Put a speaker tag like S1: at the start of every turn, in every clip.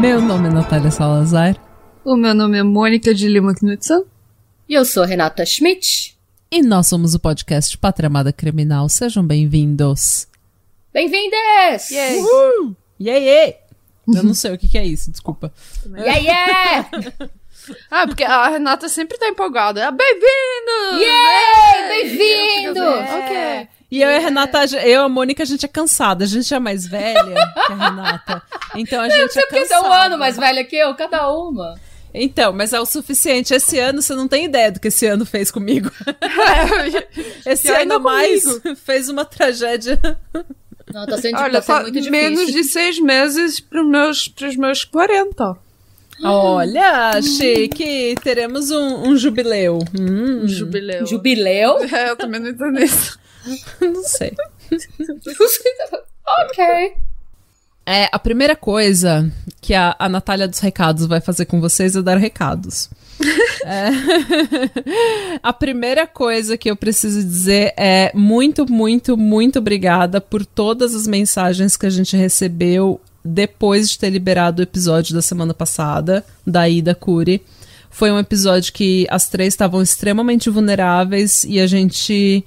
S1: Meu nome é Natália Salazar.
S2: O meu nome é Mônica de Lima Knudsen.
S3: E eu sou Renata Schmidt.
S1: E nós somos o podcast Pátria Amada Criminal. Sejam bem-vindos.
S3: Bem-vindas!
S2: Yay!
S1: Uhul! Yeah, yeah! Eu não sei o que, que é isso, desculpa.
S3: Yeah, yeah!
S2: Ah, porque a Renata sempre tá empolgada. Ah, Bem-vindo!
S3: Yay! Bem-vindo!
S2: Ok.
S1: E eu e a Renata, eu e a Mônica, a gente é cansada. A gente é mais velha que a Renata. Então a gente é
S3: Porque você é
S1: cansada.
S3: um ano mais velha que eu, cada uma.
S1: Então, mas é o suficiente. Esse ano, você não tem ideia do que esse ano fez comigo. Esse
S2: E ainda
S1: ano mais
S2: comigo.
S1: fez uma tragédia.
S3: Não, tá sendo,
S2: Olha,
S3: tá muito difícil.
S2: menos de seis meses pros meus, pros meus 40.
S1: Olha, chique. Teremos um, um jubileu. Hum,
S2: Jubileu.
S3: Jubileu?
S2: É, eu também não entendo isso.
S1: não sei.
S3: ok.
S1: É, a primeira coisa que a, a Natália dos Recados vai fazer com vocês é dar recados. É. a primeira coisa que eu preciso dizer é muito, muito, muito obrigada por todas as mensagens que a gente recebeu depois de ter liberado o episódio da semana passada, da Ida Curi. Foi um episódio que as três estavam extremamente vulneráveis e a gente.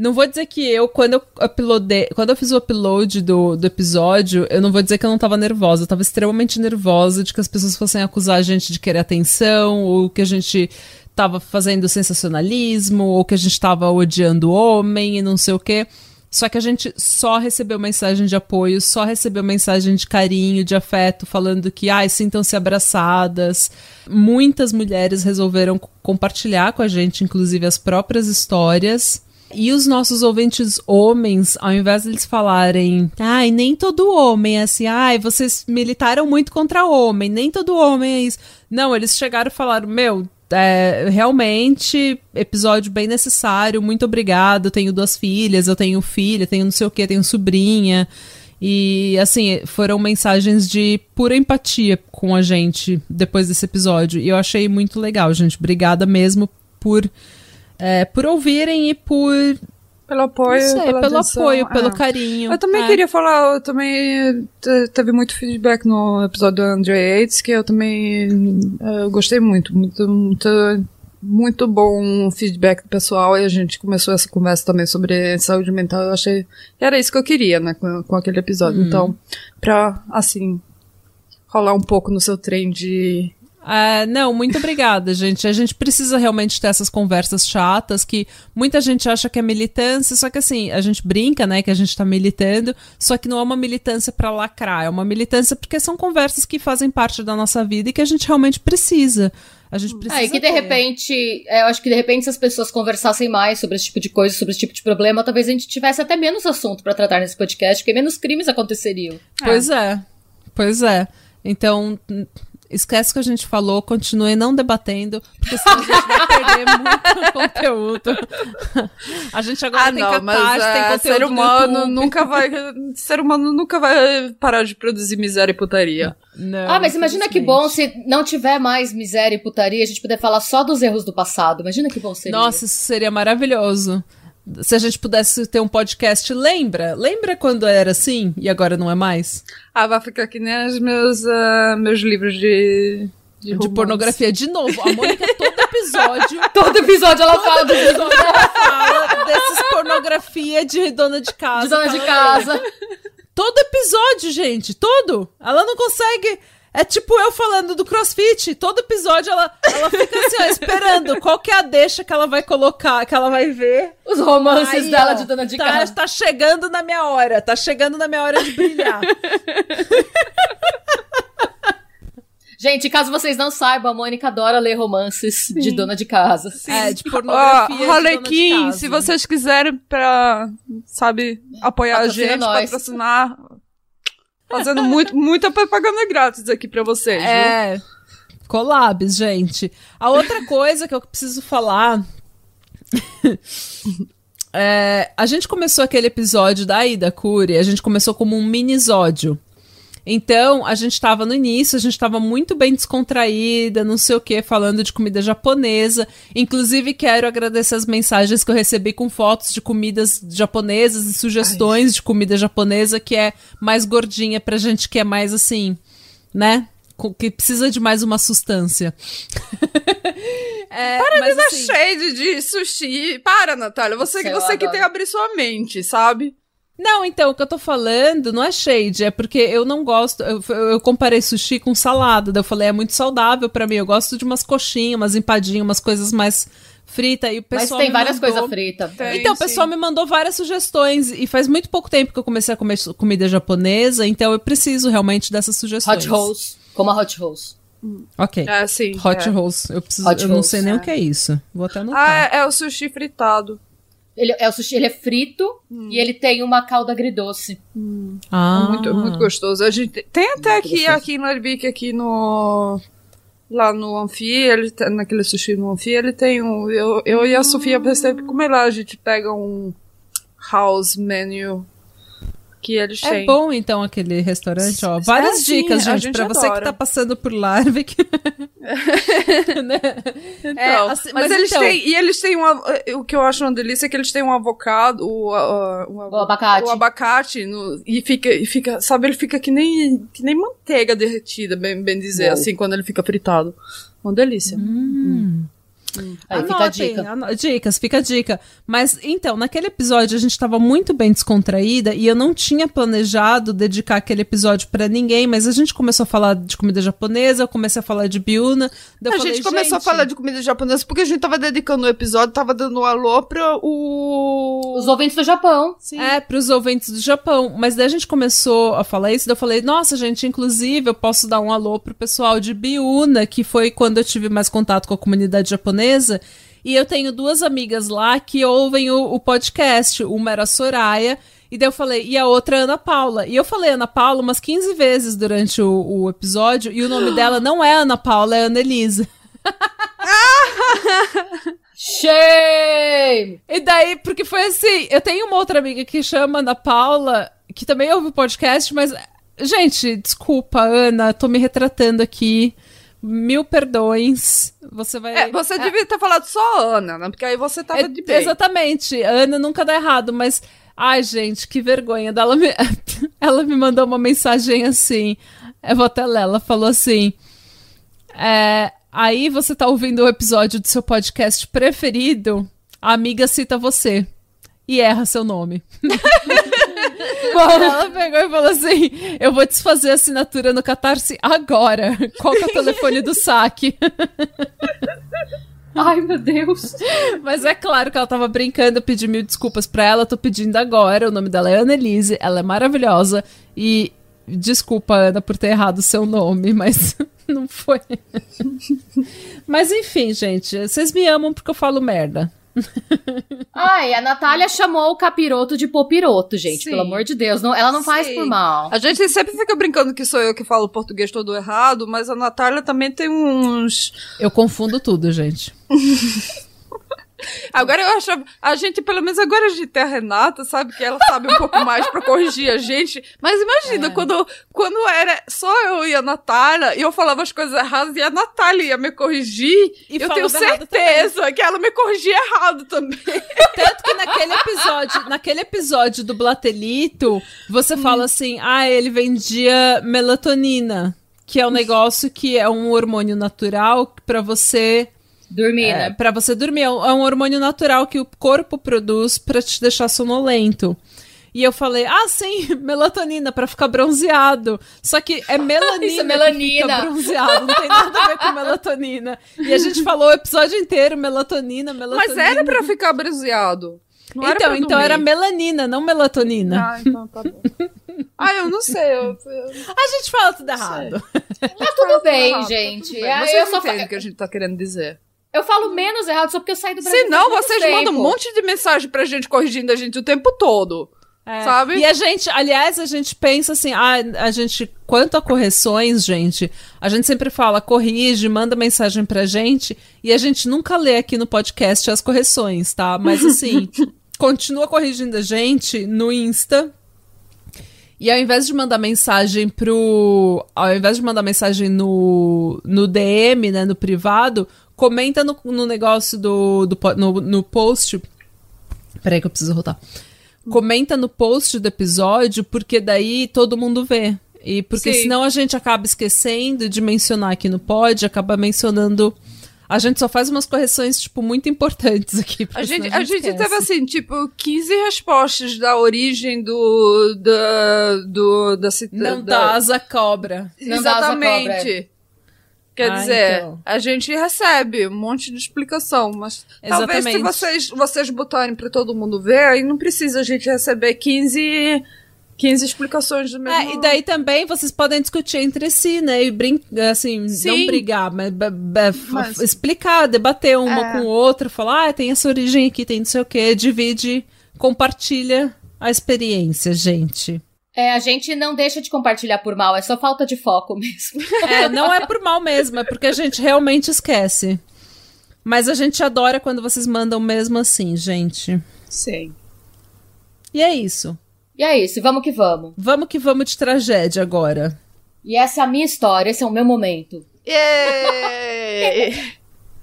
S1: Não vou dizer que eu, quando eu uploadei, quando eu fiz o upload do, do episódio, eu não vou dizer que eu não tava nervosa. Eu tava extremamente nervosa de que as pessoas fossem acusar a gente de querer atenção, ou que a gente tava fazendo sensacionalismo, ou que a gente tava odiando o homem e não sei o quê. Só que a gente só recebeu mensagem de apoio, só recebeu mensagem de carinho, de afeto, falando que, ai, sintam-se abraçadas. Muitas mulheres resolveram compartilhar com a gente, inclusive, as próprias histórias. E os nossos ouvintes homens, ao invés deles falarem, ai, nem todo homem é assim, ai, vocês militaram muito contra homem, nem todo homem é isso. Não, eles chegaram e falaram, meu, é, realmente, episódio bem necessário, muito obrigado. Eu tenho duas filhas, eu tenho filha, tenho não sei o que, tenho sobrinha. E assim, foram mensagens de pura empatia com a gente depois desse episódio. E eu achei muito legal, gente. Obrigada mesmo por, é, por ouvirem e por.
S2: Pelo apoio,
S1: sei, pelo
S2: atenção.
S1: apoio, pelo
S2: Ah.
S1: carinho.
S2: Eu também
S1: É.
S2: queria falar, eu também te- teve muito feedback no episódio do Andre Yates, que eu também eh, eu gostei muito, muito, muito, muito bom feedback do pessoal e a gente começou essa conversa também sobre saúde mental, eu achei que era isso que eu queria, né, com, com aquele episódio. Então, pra, assim, rolar um pouco no seu trem de
S1: É, não, muito obrigada, gente. A gente precisa realmente ter essas conversas chatas que muita gente acha que é militância, só que assim, a gente brinca, né, que a gente tá militando, só que não é uma militância pra lacrar, é uma militância porque são conversas que fazem parte da nossa vida e que a gente realmente precisa. A gente precisa.
S3: Ah, e que de
S1: ter.
S3: repente, é, eu acho que de repente se as pessoas conversassem mais sobre esse tipo de coisa, sobre esse tipo de problema, talvez a gente tivesse até menos assunto pra tratar nesse podcast, porque menos crimes aconteceriam.
S1: Pois é. Pois é. Então, esquece o que a gente falou, continue não debatendo, porque senão a gente vai perder muito conteúdo. A gente agora
S2: Ah,
S1: tem
S2: não,
S1: catarse,
S2: mas
S1: tem
S2: é,
S1: conteúdo
S2: ser
S1: no
S2: humano nunca vai, ser humano nunca vai parar de produzir miséria e putaria.
S1: Não,
S3: ah, mas imagina que bom se não tiver mais miséria e putaria, a gente puder falar só dos erros do passado. Imagina que bom seria.
S1: Nossa, isso seria maravilhoso. Se a gente pudesse ter um podcast, lembra? Lembra quando era assim e agora não é mais?
S2: Ah, vai ficar que nem os meus, ah, meus livros de. De,
S1: De pornografia de novo. A Mônica, todo episódio,
S3: Todo episódio ela fala
S1: todo
S3: dos
S1: episódio ela fala desses pornografia de dona de casa.
S3: de dona de
S1: Fala,
S3: casa.
S1: Todo episódio, gente, todo. Ela não consegue. É tipo eu falando do crossfit. Todo episódio ela, ela fica assim, ó, esperando qual que é a deixa que ela vai colocar, que ela vai ver.
S3: Os romances
S1: Aí,
S3: dela
S1: ó,
S3: de dona de
S1: tá,
S3: casa.
S1: Tá chegando na minha hora, tá chegando na minha hora de brilhar.
S3: Gente, caso vocês não saibam, a Mônica adora ler romances de dona de casa.
S1: É, de pornografia. de dona de
S2: se vocês quiserem pra, sabe, apoiar a
S3: Patrocina
S2: gente,
S3: nós.
S2: patrocinar. Fazendo muito, muita propaganda grátis aqui pra vocês, viu?
S1: É. Collabs, gente. A outra coisa que eu preciso falar É, a gente começou aquele episódio da Ida Cury, a gente começou como um minisódio. Então, a gente estava no início, a gente estava muito bem descontraída, não sei o que, falando de comida japonesa. Inclusive, quero agradecer as mensagens que eu recebi com fotos de comidas japonesas e sugestões Ai. de comida japonesa que é mais gordinha pra gente que é mais assim, né? Que precisa de mais uma sustância.
S2: É, Para de dar assim... shade de sushi. Para, Natália. Você, você que tem que abrir sua mente, sabe?
S1: Não, então, o que eu tô falando não é shade, é porque eu não gosto. Eu, eu comparei sushi com salada. Daí eu falei, é muito saudável para mim. Eu gosto de umas coxinhas, umas empadinhas, umas coisas mais fritas. E o pessoal
S3: Mas tem várias mandou... coisas fritas.
S1: Então, o pessoal me mandou várias sugestões. E faz muito pouco tempo que eu comecei a comer comida japonesa, então eu preciso realmente dessas sugestões.
S3: Hot rolls. Como a hot rolls.
S1: Ok.
S2: É, sim.
S1: Hot é. rolls. Eu, preciso, Hot eu não sei nem é. o que é isso. Vou até anotar.
S2: Ah, é, é o sushi fritado.
S3: Ele, é o sushi, ele é frito hum. e ele tem uma calda agridoce.
S2: Hum. Ah. É muito, muito gostoso. A gente tem até muito aqui, gostoso. aqui no Arbic, aqui no lá no Anfi, ele naquele sushi no Anfi, ele tem um. Eu, eu e a Sofia sempre comer lá, a gente pega um house menu que eles
S1: é
S2: têm.
S1: É bom, então, aquele restaurante, ó. Várias é, dicas, sim, gente, gente, pra adora. você que tá passando por Larvik.
S2: né? Então, é, assim, mas, mas, eles então... têm, e eles têm uma, o que eu acho uma delícia é que eles têm um avocado, o, o,
S3: o, o abacate,
S2: o abacate no, e fica, e fica, sabe, ele fica que nem, que nem manteiga derretida, bem, bem dizer, Uou. assim, quando ele fica fritado. Uma delícia.
S1: Hum. Hum. Aí fica a dica. Dicas, fica a dica. Mas então, naquele episódio a gente estava muito bem descontraída e eu não tinha planejado dedicar aquele episódio para ninguém, mas a gente começou a falar de comida japonesa, eu comecei a falar de Biuna.
S2: a
S1: falei,
S2: gente começou gente... a falar de comida japonesa porque a gente tava dedicando o episódio, tava dando um alô para o...
S3: os ouvintes do Japão.
S1: Sim. É, para os ouvintes do Japão. Mas daí a gente começou a falar isso, daí eu falei, nossa, gente, inclusive eu posso dar um alô pro pessoal de Biuna, que foi quando eu tive mais contato com a comunidade japonesa japonesa. E eu tenho duas amigas lá que ouvem o, o podcast. Uma era a Soraya. E daí eu falei, e a outra é Ana Paula. E eu falei Ana Paula umas 15 vezes durante o, o episódio, e o nome dela não é Ana Paula, é Ana Elisa.
S3: Shame!
S1: E daí, porque foi assim, eu tenho uma outra amiga que chama Ana Paula, que também ouve o podcast, mas, gente, desculpa, Ana, tô me retratando aqui mil perdões. Você vai.
S2: É, você é. devia ter falado só Ana, né? Porque aí você tava é, de bem.
S1: Exatamente. Ana nunca dá errado, mas. Ai, gente, que vergonha. Ela me, ela me mandou uma mensagem assim. Eu vou até ler. Ela falou assim. É, aí você tá ouvindo o episódio do seu podcast preferido, a amiga cita você e erra seu nome. Bom, ela pegou e falou assim: Eu vou desfazer a assinatura no Catarse agora. Qual é o telefone do saque?
S3: Ai, meu Deus.
S1: Mas é claro que ela tava brincando, eu pedi mil desculpas pra ela, tô pedindo agora. O nome dela é Annelise, ela é maravilhosa. E desculpa, Ana, por ter errado o seu nome, mas não foi. mas enfim, gente, vocês me amam porque eu falo merda.
S3: Ai, a Natália chamou o capiroto de popiroto, gente. Sim. Pelo amor de Deus. Não, ela não Sim. faz por mal.
S2: A gente sempre fica brincando que sou eu que falo português todo errado, mas a Natália também tem uns.
S1: Eu confundo tudo, gente.
S2: Agora eu acho. A gente, pelo menos agora a gente tem a Renata, sabe? Que ela sabe um pouco mais pra corrigir a gente. Mas imagina, é. quando, quando era só eu e a Natália, e eu falava as coisas erradas e a Natália ia me corrigir, e eu tenho certeza que ela me corrigia errado também.
S1: Tanto que naquele episódio, naquele episódio do Blatelito, você hum. fala assim: ah, ele vendia melatonina. Que é um negócio que é um hormônio natural para você
S3: Dormir, é, né?
S1: Pra você dormir. É um, é hormônio natural que o corpo produz para te deixar sonolento. E eu falei, ah, sim, melatonina para ficar bronzeado. Só que é melanina, Isso é melanina. que fica bronzeado, não tem nada a ver com melatonina. E a gente falou o episódio inteiro, melatonina, melatonina.
S2: Mas era para ficar bronzeado.
S1: Não então, era então era melanina, não melatonina.
S2: Ah, então tá bom. ah, eu não sei. Eu, eu...
S1: A gente fala tudo errado.
S3: Tá tudo bem, gente. Tudo bem.
S2: Vocês eu só entendem o que a gente tá querendo dizer.
S3: Eu falo menos errado só porque eu saí do Brasil.
S2: Se não, vocês tempo. mandam um monte de mensagem pra gente corrigindo a gente o tempo todo.
S1: É,
S2: Sabe?
S1: E a gente, aliás, a gente pensa assim, ah, a gente, quanto a correções, gente, a gente sempre fala, corrige, manda mensagem pra gente, e a gente nunca lê aqui no podcast as correções, tá? Mas assim, continua corrigindo a gente no Insta. E ao invés de mandar mensagem pro. Ao invés de mandar mensagem no, no DM, né, no privado, comenta no, no negócio do. do no, no post. Peraí que eu preciso rotar. Comenta no post do episódio, porque daí todo mundo vê. E porque
S2: Sim.
S1: senão a gente acaba esquecendo de mencionar aqui no pod, acaba mencionando. A gente só faz umas correções, tipo, muito importantes aqui.
S2: A gente, a gente
S1: esquece.
S2: teve assim, tipo, 15 respostas da origem do. da. do. da, da-
S1: dá asa cobra.
S3: Asa
S2: Exatamente.
S3: cobra,
S2: Quer
S1: Ah,
S2: dizer,
S1: então.
S2: a gente recebe um monte de explicação, mas talvez se
S1: Exatamente.
S2: vocês, vocês botarem pra todo mundo ver, aí não precisa a gente receber 15, 15 explicações do mesmo.
S1: É, e daí também vocês podem discutir entre si, né? E brincar, assim, não
S2: Sim.
S1: brigar, mas,
S2: Mas-
S1: explicar, debater uma
S2: É.
S1: com o outro, falar, ah, tem essa origem aqui, tem não sei o quê, divide, compartilha a experiência, gente.
S3: É, a gente não deixa de compartilhar por mal, é só falta de foco mesmo.
S1: É, não é por mal mesmo, é porque a gente realmente esquece. Mas a gente adora quando vocês mandam mesmo assim, gente.
S2: Sim.
S1: E é isso.
S3: E é isso, vamos que vamos.
S1: Vamos que vamos de tragédia agora.
S3: E essa é a minha história, esse é o meu momento.
S2: Yay!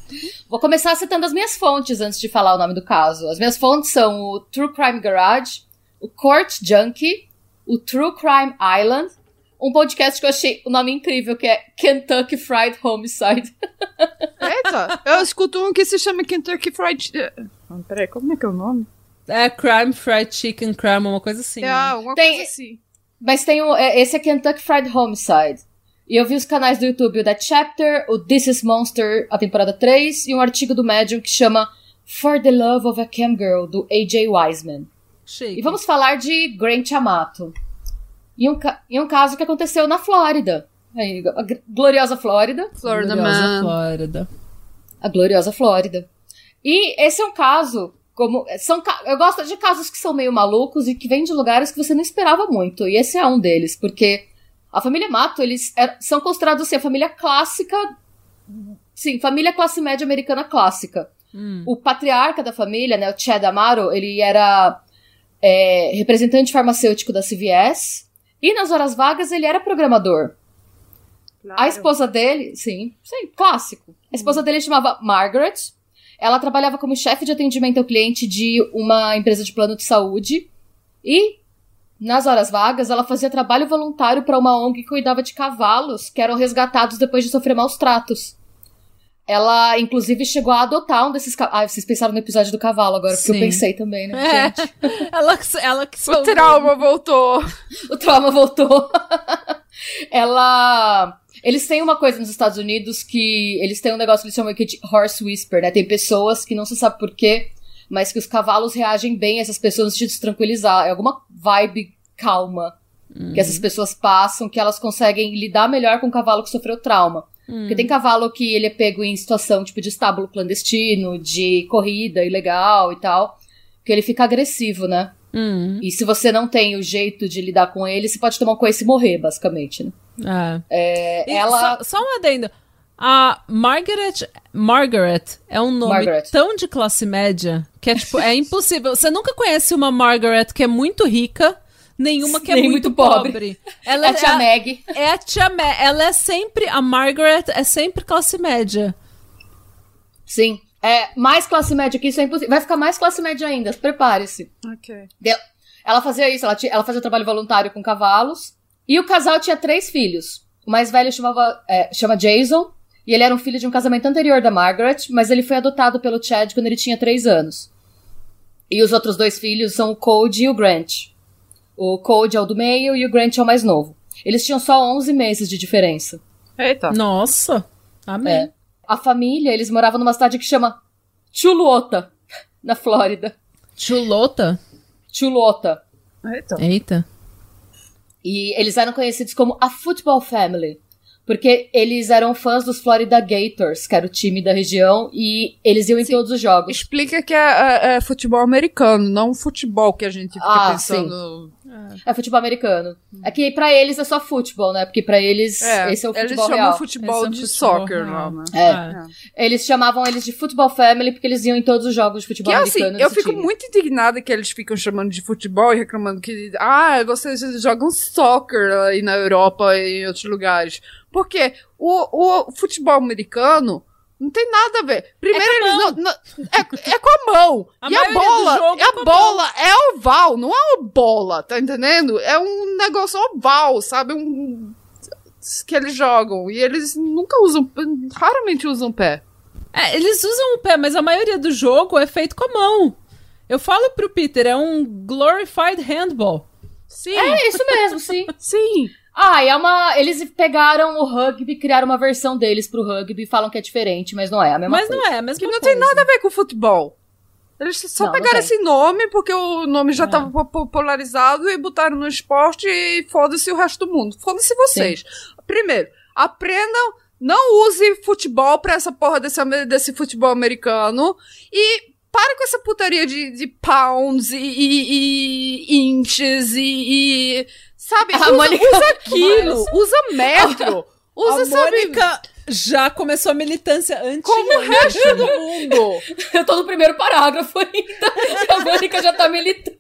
S3: Vou começar citando as minhas fontes antes de falar o nome do caso. As minhas fontes são o True Crime Garage, o Court Junkie, o True Crime Island, um podcast que eu achei o nome incrível, que é Kentucky Fried Homicide.
S2: Eita, eu escuto um que se chama Kentucky Fried. Ah, Peraí, como é que é o nome?
S1: É Crime Fried Chicken Crime, uma coisa assim.
S2: É
S1: né?
S2: alguma
S3: Tem-
S2: coisa assim.
S3: Mas tem o, é, esse é Kentucky Fried Homicide. E eu vi os canais do YouTube, o That Chapter, o This Is Monster, a temporada 3, e um artigo do Medium que chama For the Love of a Cam Girl, do A.J. Wiseman.
S1: Chique.
S3: E vamos falar de Grant Amato. E um, e um caso que aconteceu na Flórida. Aí, a gloriosa Flórida.
S2: Florida
S1: Gloriosa
S2: Man.
S1: Flórida.
S3: A gloriosa Flórida. E esse é um caso, como. São, eu gosto de casos que são meio malucos e que vêm de lugares que você não esperava muito. E esse é um deles, porque a família Mato, eles é- são considerados assim, a família clássica. Sim, família classe média americana clássica.
S1: Hum.
S3: O patriarca da família, né, o Chad Amaro, ele era é, representante farmacêutico da CVS. E nas horas vagas ele era programador. A esposa dele, sim, sim, clássico. A esposa dele chamava Margaret. Ela trabalhava como chefe de atendimento ao cliente de uma empresa de plano de saúde. E, nas horas vagas, ela fazia trabalho voluntário para uma ONG que cuidava de cavalos que eram resgatados depois de sofrer maus tratos. Ela, inclusive, chegou a adotar um desses cavalos. Ah, vocês pensaram no episódio do cavalo agora, porque
S1: Sim.
S3: eu pensei também, né?
S1: É.
S3: Gente,
S1: ela, ela que
S2: O trauma voltou.
S3: o trauma voltou. ela. Eles têm uma coisa nos Estados Unidos que eles têm um negócio que eles chamam aqui de horse whisper, né? Tem pessoas que não se sabe por quê, mas que os cavalos reagem bem a essas pessoas antes de se tranquilizar. É alguma vibe calma que essas pessoas passam, que elas conseguem lidar melhor com o cavalo que sofreu trauma. Porque tem cavalo que ele é pego em situação tipo de estábulo clandestino, de corrida ilegal e tal, que ele fica agressivo, né?
S1: Hum,
S3: E se você não tem o jeito de lidar com ele, você pode tomar um coice e morrer, basicamente, né?
S1: é.
S3: É,
S1: E
S3: ela.
S1: Só, só um adendo. A Margaret, Margaret é um nome
S3: Margaret.
S1: tão de classe média que é tipo, é impossível. Você nunca conhece uma Margaret que é muito rica, nenhuma que é
S3: Nem
S1: muito,
S3: muito pobre.
S1: pobre. Ela
S3: É a tia
S1: ela-
S3: Meg.
S1: É a tia Me ela é sempre, a Margaret é sempre classe média.
S3: Sim. É, mais classe média que isso é impossível. Vai ficar mais classe média ainda, prepare-se.
S2: Ok.
S3: Ela fazia isso, ela, tinha- ela fazia trabalho voluntário com cavalos. E o casal tinha três filhos. O mais velho chamava, é, chama Jason. E ele era um filho de um casamento anterior da Margaret, mas ele foi adotado pelo Chad quando ele tinha três anos. E os outros dois filhos são o Cody e o Grant. O Cody é o do meio e o Grant é o mais novo. Eles tinham só 11 meses de diferença.
S2: Eita.
S1: Nossa. Amém.
S3: É. A família, eles moravam numa cidade que chama Chuluota, na Flórida.
S1: Chulota?
S3: Chuluota.
S2: Eita.
S1: Eita.
S3: E eles eram conhecidos como a Football Family, Porque eles eram fãs dos Florida Gators, que era o time da região, e eles iam em
S2: Sim.
S3: todos os jogos.
S2: Explica que é, é- é futebol americano, não futebol que a gente fica
S3: Ah,
S2: pensando.
S3: É futebol americano. É que pra eles é só futebol, né? Porque pra eles
S2: É,
S3: esse é o
S2: eles
S3: futebol
S2: chamam
S3: real.
S2: futebol
S1: Esse é o
S2: de
S1: futebol
S2: soccer
S1: real.
S2: né?
S3: É. Eles chamavam eles de Football Family porque eles iam em todos os jogos de futebol
S2: Que assim,
S3: americano.
S2: eu
S3: desse
S2: fico
S3: time.
S2: muito indignada que eles ficam chamando de futebol e reclamando que, ah, vocês jogam soccer aí na Europa e em outros lugares. Porque o, o futebol americano não tem nada a ver. Primeiro,
S1: É com a
S2: eles não, não- é, é com a mão.
S1: A
S2: e a bola, e
S1: é
S2: a
S1: a
S2: bola é oval, não é uma bola, tá entendendo? É um negócio oval, sabe? Um que eles jogam e eles nunca usam, raramente usam pé.
S1: É, eles usam o pé, mas a maioria do jogo é feito com a mão. Eu falo pro Peter, é um glorified handball.
S2: Sim,
S3: É isso mesmo, sim.
S2: sim.
S3: Ah, e é uma. Eles pegaram o rugby, criaram uma versão deles pro rugby e falam que é diferente, mas não é a mesma
S1: Mas
S3: coisa.
S1: não é a mesma
S2: Que não
S1: coisa.
S2: tem nada a ver com futebol. Eles só
S3: Não, não
S2: pegaram
S3: tem.
S2: esse nome porque o nome já
S1: É.
S2: estava po- popularizado e botaram no esporte e foda-se o resto do mundo. Foda-se vocês. Primeiro, aprendam, não use futebol pra essa porra desse, desse futebol americano e para com essa putaria de, de pounds e, e- e inches e, e- sabe,
S3: A
S2: usa,
S3: Mônica-
S2: usa quilo, usa metro, usa,
S1: a
S2: sabe,
S1: Mônica já começou a militância antes.
S2: como o resto do mundo.
S3: Eu tô no primeiro parágrafo ainda. A Mônica já tá militando.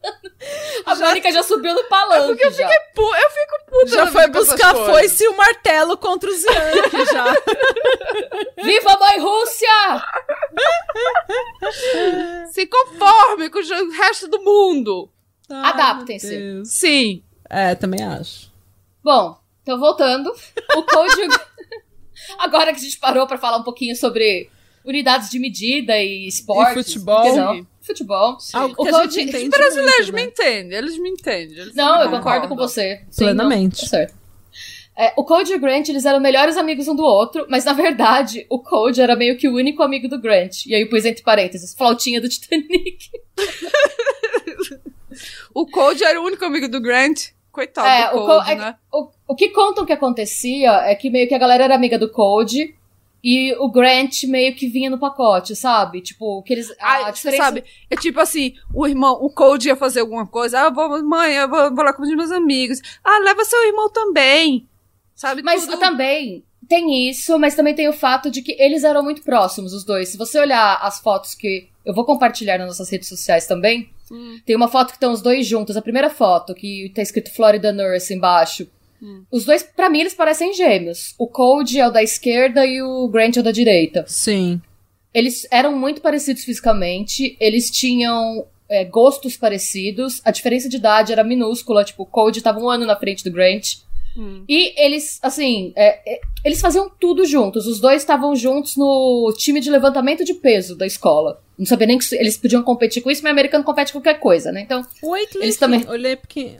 S3: A Mônica já subiu no palanque.
S2: eu
S3: já.
S2: Pô, eu fico puta
S1: Já foi buscar foice e o martelo contra os Yankees já.
S3: Viva a mãe Rússia!
S2: Se conforme com o resto do mundo.
S3: Adaptem-se.
S2: Sim.
S1: É, também acho.
S3: Bom, então voltando. O Code. Agora que a gente parou pra falar um pouquinho sobre unidades de medida e esportes.
S1: E futebol.
S3: Futebol.
S1: Algo
S3: O Code-
S2: Os brasileiros
S1: muito,
S2: me
S1: né?
S2: entendem, eles me entendem. eles
S3: Não,
S2: me
S3: eu concordo com você. Sim,
S1: Plenamente.
S3: não, tá certo. É, o Code e o Grant, eles eram melhores amigos um do outro, mas na verdade, o Code era meio que o único amigo do Grant. E aí eu pus entre parênteses, flautinha do Titanic.
S2: O Code era o único amigo do Grant. Coitado
S3: É,
S2: do
S3: o é-
S2: né?
S3: O, o que contam que acontecia é que meio que a galera era amiga do Code e o Grant meio que vinha no pacote, sabe? Tipo, que eles. A,
S2: Ah,
S3: diferença.
S2: sabe, é tipo assim, o irmão, o Code ia fazer alguma coisa, ah, vou, mãe, eu vou, vou lá com os meus amigos. Ah, leva seu irmão também. Sabe,
S3: Mas
S2: tudo...
S3: também tem isso, mas também tem o fato de que eles eram muito próximos, os dois. Se você olhar as fotos que eu vou compartilhar nas nossas redes sociais também,
S2: Hum.
S3: tem uma foto que estão os dois juntos. A primeira foto, que tá escrito Florida Nurse embaixo.
S2: Hum.
S3: Os dois, pra mim, eles parecem gêmeos. O Code é o da esquerda e o Grant é o da direita.
S1: Sim.
S3: Eles eram muito parecidos fisicamente, eles tinham é, gostos parecidos, a diferença de idade era minúscula, tipo, o Code tava um ano na frente do Grant.
S2: Hum.
S3: E eles, assim, é, é, eles faziam tudo juntos. Os dois estavam juntos no time de levantamento de peso da escola. Não sabia nem que eles podiam competir com isso, mas americano compete com qualquer coisa, né? Então. Eles também-
S1: Olhei porque...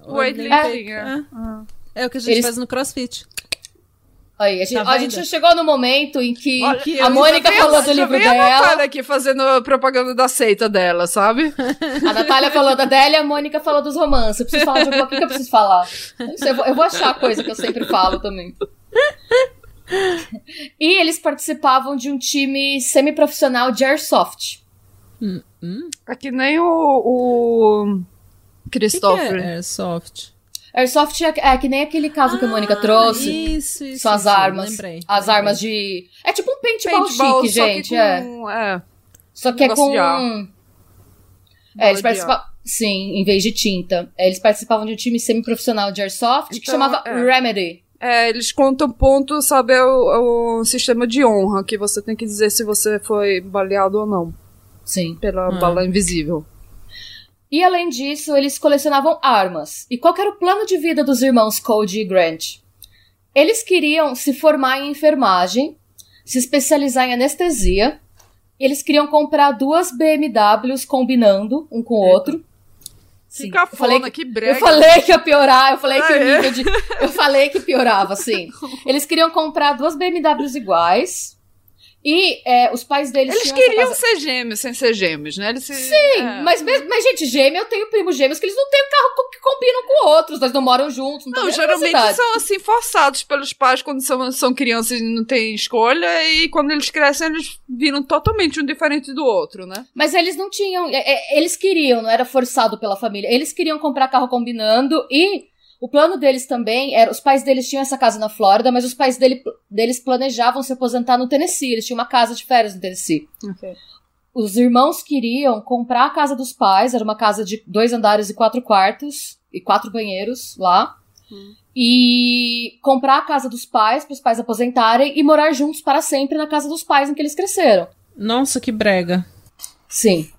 S1: É.
S2: é.
S1: É o que a gente
S3: Eles-
S1: faz no crossfit.
S3: Aí, a gente,
S1: Tá
S3: a gente já chegou no momento em que
S2: Olha,
S1: que
S3: a Mônica
S2: Já
S3: falou do livro
S2: vem a
S3: dela,
S2: Natália aqui fazendo propaganda da seita dela, sabe?
S3: a Natália falou da dela e a Mônica falou dos romances. Eu preciso falar de alguma coisa que eu preciso falar. Não sei, eu, vou, eu vou achar a coisa que eu sempre falo também. E eles participavam de um time semiprofissional de airsoft.
S2: É que nem o, o
S1: O que que
S2: Christopher.
S1: é Airsoft?
S3: Airsoft é, é que nem aquele caso que a Mônica trouxe.
S1: Isso, isso.
S3: São as
S1: isso,
S3: armas.
S1: Lembrei.
S3: as
S1: lembrei.
S3: armas de. É tipo um paintball,
S2: Paintball,
S3: chique,
S2: que
S3: gente. É.
S2: com- é.
S3: Só que é com. É, eles participavam. Sim, em vez de tinta. É, Eles participavam de um time semiprofissional de airsoft que
S2: Então,
S3: chamava
S2: é.
S3: Remedy.
S2: É, eles contam ponto, sabe, é o, o sistema de honra, que você tem que dizer se você foi baleado ou não,
S3: Sim.
S2: pela
S1: Ah.
S2: bala invisível.
S3: E além disso, eles colecionavam armas. E qual que era o plano de vida dos irmãos Cody e Grant? Eles queriam se formar em enfermagem, se especializar em anestesia. E eles queriam comprar duas BMWs combinando um com o outro. Sim.
S2: Fica
S3: Eu falei que-
S2: que brega.
S3: Eu falei que ia piorar, eu falei que
S2: Ah,
S3: o
S2: é?
S3: nível de. Eu falei que piorava, sim. Eles queriam comprar duas BMWs iguais E é, os pais deles
S2: Eles queriam
S3: casa-
S2: ser gêmeos sem ser gêmeos, né? Eles se-
S3: Sim,
S2: é.
S3: mas, mesmo- mas, gente, gêmeo, eu tenho primos gêmeos que eles não têm carro que combinam com outros, nós não moram juntos, não,
S2: Não, geralmente são assim forçados pelos pais quando são, são crianças e não têm escolha, e quando eles crescem, eles viram totalmente um diferente do outro, né?
S3: Mas eles não tinham. é, é, Eles queriam, não era forçado pela família. Eles queriam comprar carro combinando e o plano deles também era. Os pais deles tinham essa casa na Flórida, mas os pais dele, deles planejavam se aposentar no Tennessee. Eles tinham uma casa de férias no Tennessee. Os irmãos queriam comprar a casa dos pais, era uma casa de dois andares e quatro quartos e quatro banheiros lá.
S2: Hum.
S3: E comprar a casa dos pais para os pais aposentarem e morar juntos para sempre na casa dos pais em que eles cresceram.
S1: Nossa, que brega.
S3: Sim.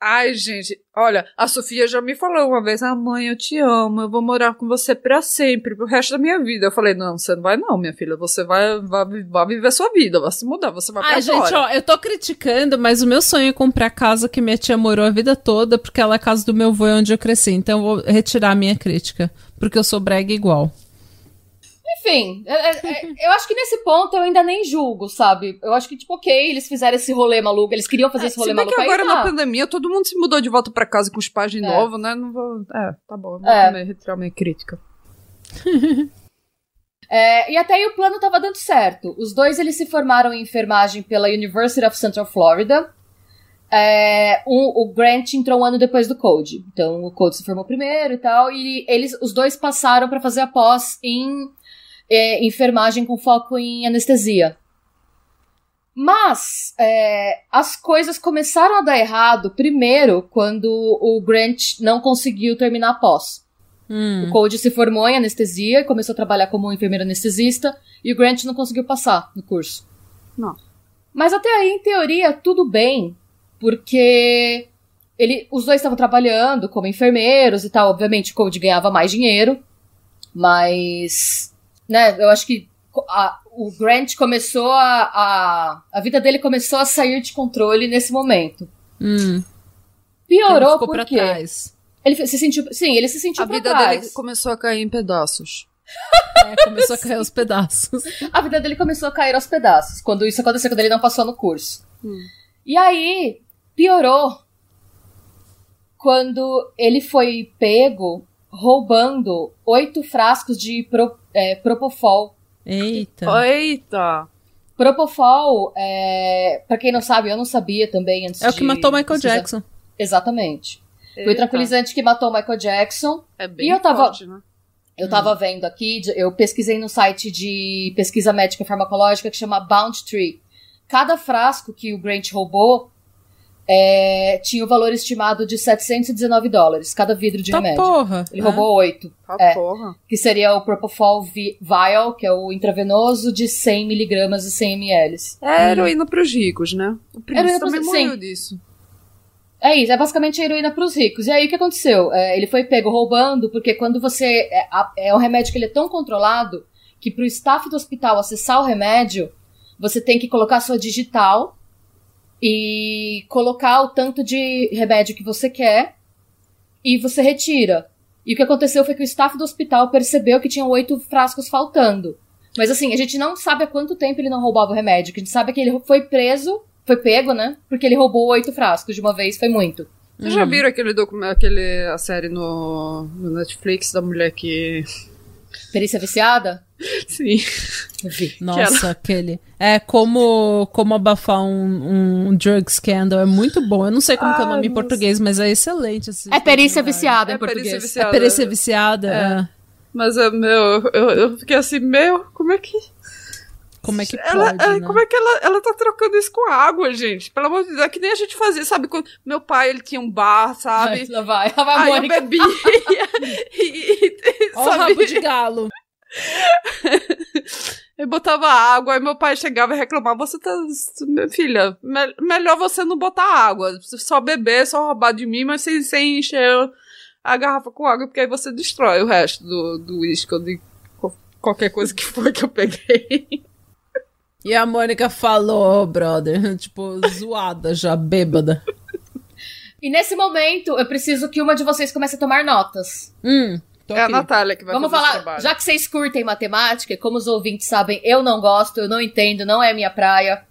S2: Ai, gente, olha, a Sofia já me falou uma vez: Ah, mãe, eu te amo, eu vou morar com você pra sempre, pro resto da minha vida. Eu falei: Não, você não vai, não, minha filha, você vai, vai, vai viver sua vida, vai se mudar, você vai pra
S1: Ai, gente, ó, eu tô criticando, mas o meu sonho é comprar a casa que minha tia morou a vida toda, porque ela é a casa do meu avô e onde eu cresci. Então eu vou retirar a minha crítica, porque eu sou brega igual.
S3: Enfim, é- é- é- eu acho que nesse ponto eu ainda nem julgo, sabe? Eu acho que, tipo, ok, eles fizeram esse rolê maluco, eles queriam fazer esse rolê
S2: É, Se bem
S3: maluco
S2: que agora
S3: aí,
S2: na
S3: tá.
S2: pandemia todo mundo se mudou de volta pra casa com os pais de
S3: É.
S2: novo, né? Não vou. É, tá bom, eu vou
S3: É.
S2: retirar minha crítica.
S3: É, e até aí o plano tava dando certo. Os dois, eles se formaram em enfermagem pela University of Central Florida. É, um- o Grant entrou um ano depois do Code. Então, o Code se formou primeiro e tal, e eles, os dois passaram pra fazer a pós em é, enfermagem com foco em anestesia. Mas é, as coisas começaram a dar errado primeiro quando o Grant não conseguiu terminar a pós.
S1: Hum.
S3: O Code se formou em anestesia e começou a trabalhar como enfermeiro anestesista, e o Grant não conseguiu passar no curso.
S2: Não.
S3: Mas até aí, em teoria, tudo bem, porque ele, os dois estavam trabalhando como enfermeiros e tal. Obviamente, o Code ganhava mais dinheiro, mas, né, eu acho que a- o Grant começou a, a. A vida dele começou a sair de controle nesse momento.
S1: Hum.
S3: Piorou
S1: ficou pra
S3: porque
S1: trás.
S3: ele se sentiu, sim, ele se sentiu
S2: A vida
S3: trás.
S2: dele começou a cair em pedaços.
S1: É, começou a cair aos pedaços.
S3: a vida dele começou a cair aos pedaços. Quando isso aconteceu, quando ele não passou no curso.
S2: Hum.
S3: E aí, piorou. Quando ele foi pego roubando oito frascos de pro, é, Propofol.
S1: Eita.
S2: Eita!
S3: Propofol, é, pra quem não sabe, eu não sabia também antes
S1: É o
S3: de
S1: que matou Michael
S3: pesquisar.
S1: Jackson.
S3: Exatamente. Foi o
S2: Eita.
S3: tranquilizante que matou Michael Jackson.
S2: É bem
S3: E eu tava-
S2: forte, né?
S3: Eu tava vendo aqui, eu pesquisei no site de pesquisa médica e farmacológica que chama Bound Tree. Cada frasco que o Grant roubou é, tinha o valor estimado de 719 dólares, cada vidro de
S1: Tá
S3: remédio.
S1: porra.
S3: Ele
S1: É.
S3: roubou oito,
S2: Tá
S3: É.
S2: porra.
S3: que seria o Propofol vi- Vial, que é o intravenoso de 100 miligramas e 100 ml.
S2: É heroína pros ricos, né? O príncipe
S3: pros-
S2: também
S3: sim.
S2: morreu disso.
S3: É isso, é basicamente a heroína pros ricos. E aí o que aconteceu? É, ele foi pego roubando, porque quando você. É, é um remédio que ele é tão controlado que pro staff do hospital acessar o remédio, você tem que colocar sua digital e colocar o tanto de remédio que você quer e você retira. E o que aconteceu foi que o staff do hospital percebeu que tinham oito frascos faltando. Mas assim, a gente não sabe há quanto tempo ele não roubava o remédio. que A gente sabe que ele foi preso, foi pego, né? Porque ele roubou oito frascos de uma vez, foi muito.
S2: Vocês já
S1: Uhum.
S2: viram aquele documento, aquele, a série no, no Netflix da mulher que.
S3: Perícia viciada?
S2: Sim.
S3: Eu vi.
S1: Nossa, aquele. É como, como abafar um, um drug scandal. É muito bom. Eu não sei como que é o
S2: Ai,
S1: nome em português, mas é excelente.
S3: É perícia viciada em
S2: É perícia
S3: português.
S2: viciada.
S1: É perícia viciada. é.
S2: Mas, é, meu, eu, eu fiquei assim, meu, como é que.
S1: Como é que
S2: ela,
S1: pode,
S2: é,
S1: né?
S2: Como é que ela, ela tá trocando isso com água, gente? Pelo amor de Deus, é que nem a gente fazia, sabe? Quando meu pai, ele tinha um bar, sabe?
S3: Lá vai, lá vai
S2: Aí eu
S3: Mônica.
S2: bebia e, e, e,
S1: Ó o rabo de galo.
S2: Eu botava água, aí meu pai chegava e reclamava: Você tá. Minha filha, me- melhor você não botar água. Só beber, só roubar de mim, mas sem, sem encher a garrafa com água, porque aí você destrói o resto do do uísque ou de co- qualquer coisa que foi que eu peguei.
S1: E a Mônica falou, "Ô, brother, tipo, zoada já, bêbada.
S3: E nesse momento, eu preciso que uma de vocês comece a tomar notas.
S1: Hum, tô
S2: é a
S1: aqui.
S2: Natália que vai
S3: Vamos falar, já que vocês curtem matemática, e como os ouvintes sabem, eu não gosto, eu não entendo, não é minha praia.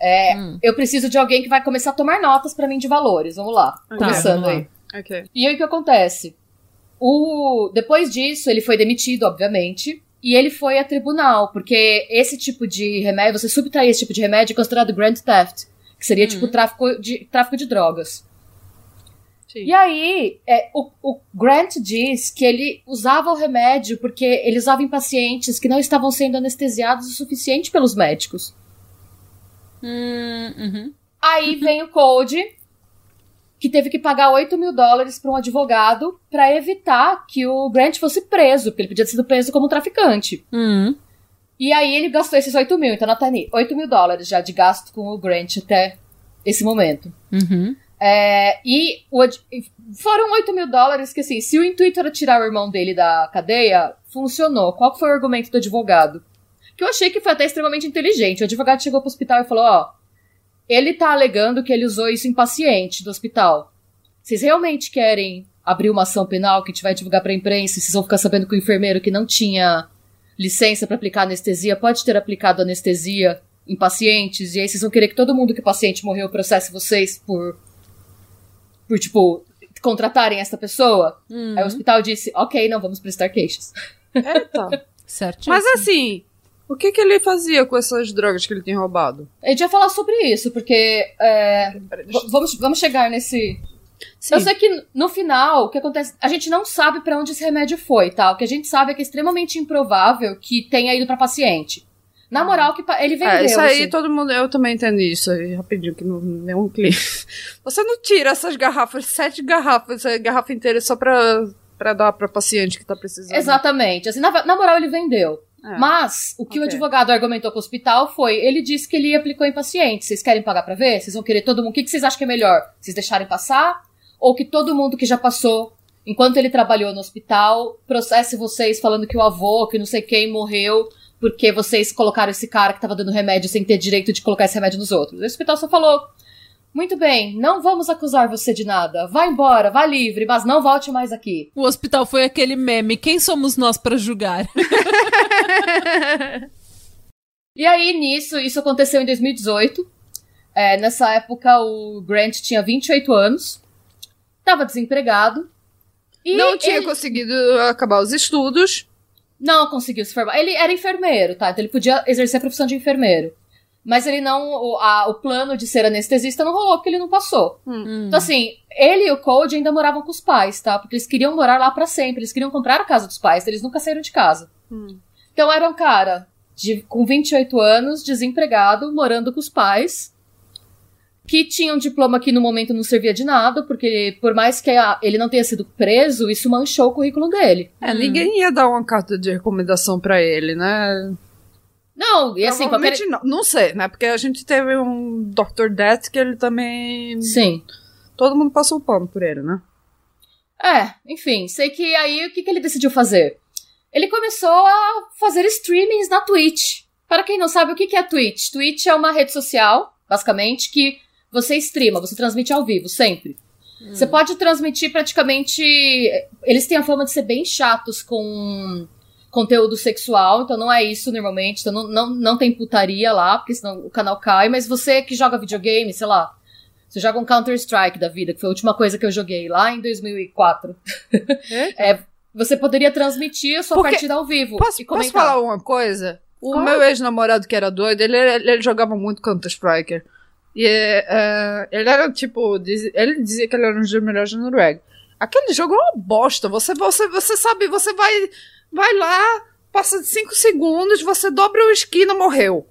S3: É, hum. Eu preciso de alguém que vai começar a tomar notas para mim de valores. Vamos lá. Tá, começando vamos lá. aí.
S2: Okay.
S3: E aí o que acontece? O... Depois disso, ele foi demitido, obviamente. E ele foi a tribunal, porque esse tipo de remédio, você subtrair esse tipo de remédio é considerado grand theft, que seria tipo, uhum. tipo tráfico de, tráfico de drogas. Sim. E aí, é, o, o, Grant diz que ele usava o remédio porque ele usava em pacientes que não estavam sendo anestesiados o suficiente pelos médicos.
S1: Hum, uhum.
S3: Aí vem o Code, que teve que pagar 8 mil dólares para um advogado para evitar que o Grant fosse preso, porque ele podia ter sido preso como um traficante.
S1: Uhum.
S3: E aí ele gastou esses 8 mil, então Natani, 8 mil dólares já de gasto com o Grant até esse momento.
S1: Uhum.
S3: É, e o, foram 8 mil dólares que, assim, se o intuito era tirar o irmão dele da cadeia, funcionou. Qual foi o argumento do advogado? Que eu achei que foi até extremamente inteligente. O advogado chegou pro hospital e falou: Ó, ele tá alegando que ele usou isso em paciente do hospital. Vocês realmente querem abrir uma ação penal que a gente vai divulgar pra imprensa e vocês vão ficar sabendo que o enfermeiro que não tinha licença para aplicar anestesia pode ter aplicado anestesia em pacientes e aí vocês vão querer que todo mundo que o paciente morreu processe vocês por por tipo contratarem essa pessoa? Uhum. Aí o hospital disse: "OK, não vamos prestar queixas".
S2: Eita.
S1: certo.
S2: Mas assim, o que, que ele fazia com essas drogas que ele tinha roubado?
S3: A gente vai falar sobre isso, porque. É, vamos, vamos chegar nesse. Sim. Eu sei que no final, o que acontece. A gente não sabe para onde esse remédio foi, tá? O que a gente sabe é que é extremamente improvável que tenha ido para paciente. Na uhum. moral, que ele vendeu. É,
S2: isso aí assim. todo mundo. Eu também entendi isso aí, rapidinho, que não, nenhum cliente. Você não tira essas garrafas, sete garrafas, garrafa inteira só pra, pra dar pra paciente que tá precisando.
S3: Exatamente. Assim, na, na moral, ele vendeu. É. Mas, o que okay. o advogado argumentou com o hospital foi: ele disse que ele aplicou em pacientes. Vocês querem pagar pra ver? Vocês vão querer todo mundo. O que, que vocês acham que é melhor? Vocês deixarem passar? Ou que todo mundo que já passou, enquanto ele trabalhou no hospital, processe vocês falando que o avô, que não sei quem, morreu porque vocês colocaram esse cara que tava dando remédio sem ter direito de colocar esse remédio nos outros. O hospital só falou: muito bem, não vamos acusar você de nada. Vá embora, vá livre, mas não volte mais aqui.
S1: O hospital foi aquele meme: quem somos nós para julgar?
S3: e aí, nisso, isso aconteceu em 2018. É, nessa época, o Grant tinha 28 anos, estava desempregado.
S2: E não tinha ele... conseguido acabar os estudos.
S3: Não conseguiu se formar. Ele era enfermeiro, tá? Então ele podia exercer a profissão de enfermeiro. Mas ele não. O, a, o plano de ser anestesista não rolou, porque ele não passou.
S1: Hum.
S3: Então, assim, ele e o Code ainda moravam com os pais, tá? Porque eles queriam morar lá para sempre. Eles queriam comprar a casa dos pais, eles nunca saíram de casa.
S2: Hum.
S3: Então era um cara de, com 28 anos, desempregado, morando com os pais. Que tinha um diploma que no momento não servia de nada, porque por mais que ele não tenha sido preso, isso manchou o currículo dele.
S2: É, hum. ninguém ia dar uma carta de recomendação para ele, né?
S3: Não, e assim, qualquer...
S2: não. Não sei, né? Porque a gente teve um Dr. Death que ele também.
S3: Sim.
S2: Todo mundo passou o pano por ele, né?
S3: É, enfim, sei que aí o que, que ele decidiu fazer? Ele começou a fazer streamings na Twitch. Para quem não sabe o que, que é Twitch, Twitch é uma rede social, basicamente, que você streama, você transmite ao vivo, sempre. Hum. Você pode transmitir praticamente. Eles têm a fama de ser bem chatos com conteúdo sexual, então não é isso normalmente, então não, não, não tem putaria lá, porque senão o canal cai, mas você que joga videogame, sei lá, você joga um Counter-Strike da vida, que foi a última coisa que eu joguei lá em 2004. É? é você poderia transmitir a sua porque, partida ao vivo.
S2: Posso, posso falar uma coisa? O meu ex-namorado que era doido, ele, ele, ele jogava muito Counter-Strike. E uh, ele era tipo. Diz, ele dizia que ele era um dos melhores da Noruega. Aquele jogo é uma bosta. Você, você, você sabe, você vai vai lá, passa de 5 segundos, você dobra o esquina, morreu.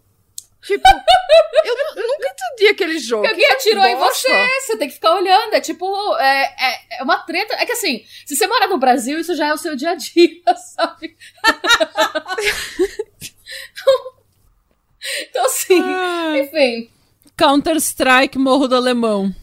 S2: Tipo, eu nunca entendi aquele jogo.
S3: Alguém atirou em você, você tem que ficar olhando. É tipo, é, é, é, uma treta. É que assim, se você mora no Brasil, isso já é o seu dia a dia, sabe? então, assim, Ai. enfim.
S1: Counter-Strike Morro do Alemão.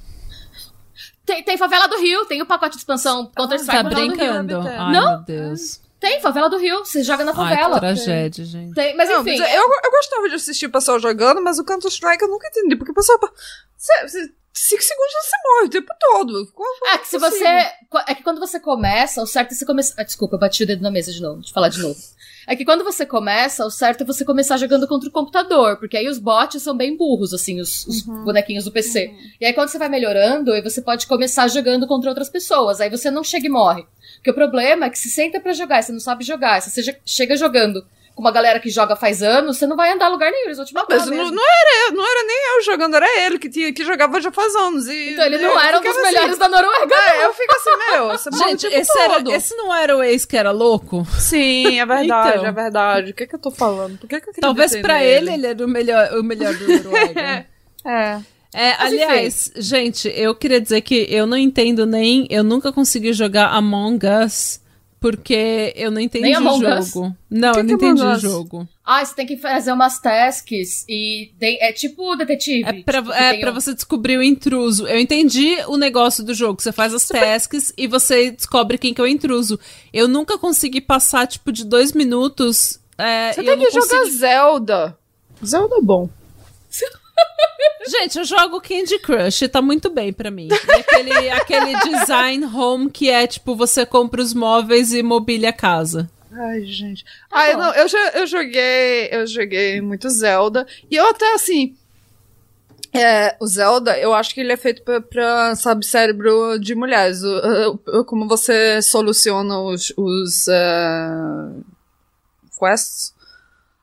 S3: Tem, tem Favela do Rio, tem o pacote de expansão Counter-Strike
S1: tá brincando. Ai,
S3: Não?
S1: meu Deus.
S3: Tem, favela do Rio. Você joga na favela.
S1: Ai, que tragédia, gente.
S3: Tem, mas enfim. Não,
S2: mas eu, eu gostava de assistir o pessoal jogando, mas o Counter-Strike eu nunca entendi. Porque o pessoal. cinco segundos você morre o tempo todo.
S3: Qual, é que se você. É que quando você começa, o certo é você começar. Ah, desculpa, eu bati o dedo na mesa de novo. Deixa eu falar de novo. É que quando você começa, o certo é você começar jogando contra o computador, porque aí os bots são bem burros, assim, os, os
S2: Uhum.
S3: bonequinhos do PC. E aí quando você vai melhorando, aí você pode começar jogando contra outras pessoas, aí você não chega e morre. Porque o problema é que se senta pra jogar, você não sabe jogar, se você chega jogando com uma galera que joga faz anos, você não vai andar a lugar nenhum, eles vão te matar
S2: Mas não,
S3: mesmo.
S2: não era não era nem eu jogando, era ele que, tinha, que jogava já faz anos. E,
S3: Então ele não era um dos
S2: ficava
S3: melhores
S2: assim,
S3: da Noruega.
S2: É, eu fico assim, meu, você
S1: Gente,
S2: tempo
S1: esse, era, esse não era o ex que era louco?
S2: Sim, é verdade,
S1: Então.
S2: é verdade. O que, que eu tô falando? Por que, que eu
S1: Talvez pra ele ele era o melhor, o melhor do Noruega.
S2: É.
S1: É, aliás, gente, eu queria dizer que eu não entendo nem. Eu nunca consegui jogar Among Us porque eu não entendi o jogo. Não,
S2: Que
S1: eu não entendi o jogo.
S3: Ah, você tem que fazer umas tasks e é tipo detetive.
S1: É pra,
S3: tipo,
S1: é pra
S3: um-
S1: você descobrir o intruso. Eu entendi o negócio do jogo. Você faz as tasks e você descobre quem que é o intruso. Eu nunca consegui passar, tipo, de dois minutos. é,
S2: Você tem que jogar
S1: consegui-
S2: Zelda. Zelda é bom.
S1: Gente, eu jogo Candy Crush, tá muito bem pra mim. E aquele, aquele design home que é tipo, você compra os móveis e mobília a casa.
S2: Ai, gente. Ai, não, eu, eu joguei. Eu joguei muito Zelda. E eu até assim. É, o Zelda, eu acho que ele é feito pra, pra sabe, cérebro de mulheres. O- o- como você soluciona os, os eh, quests,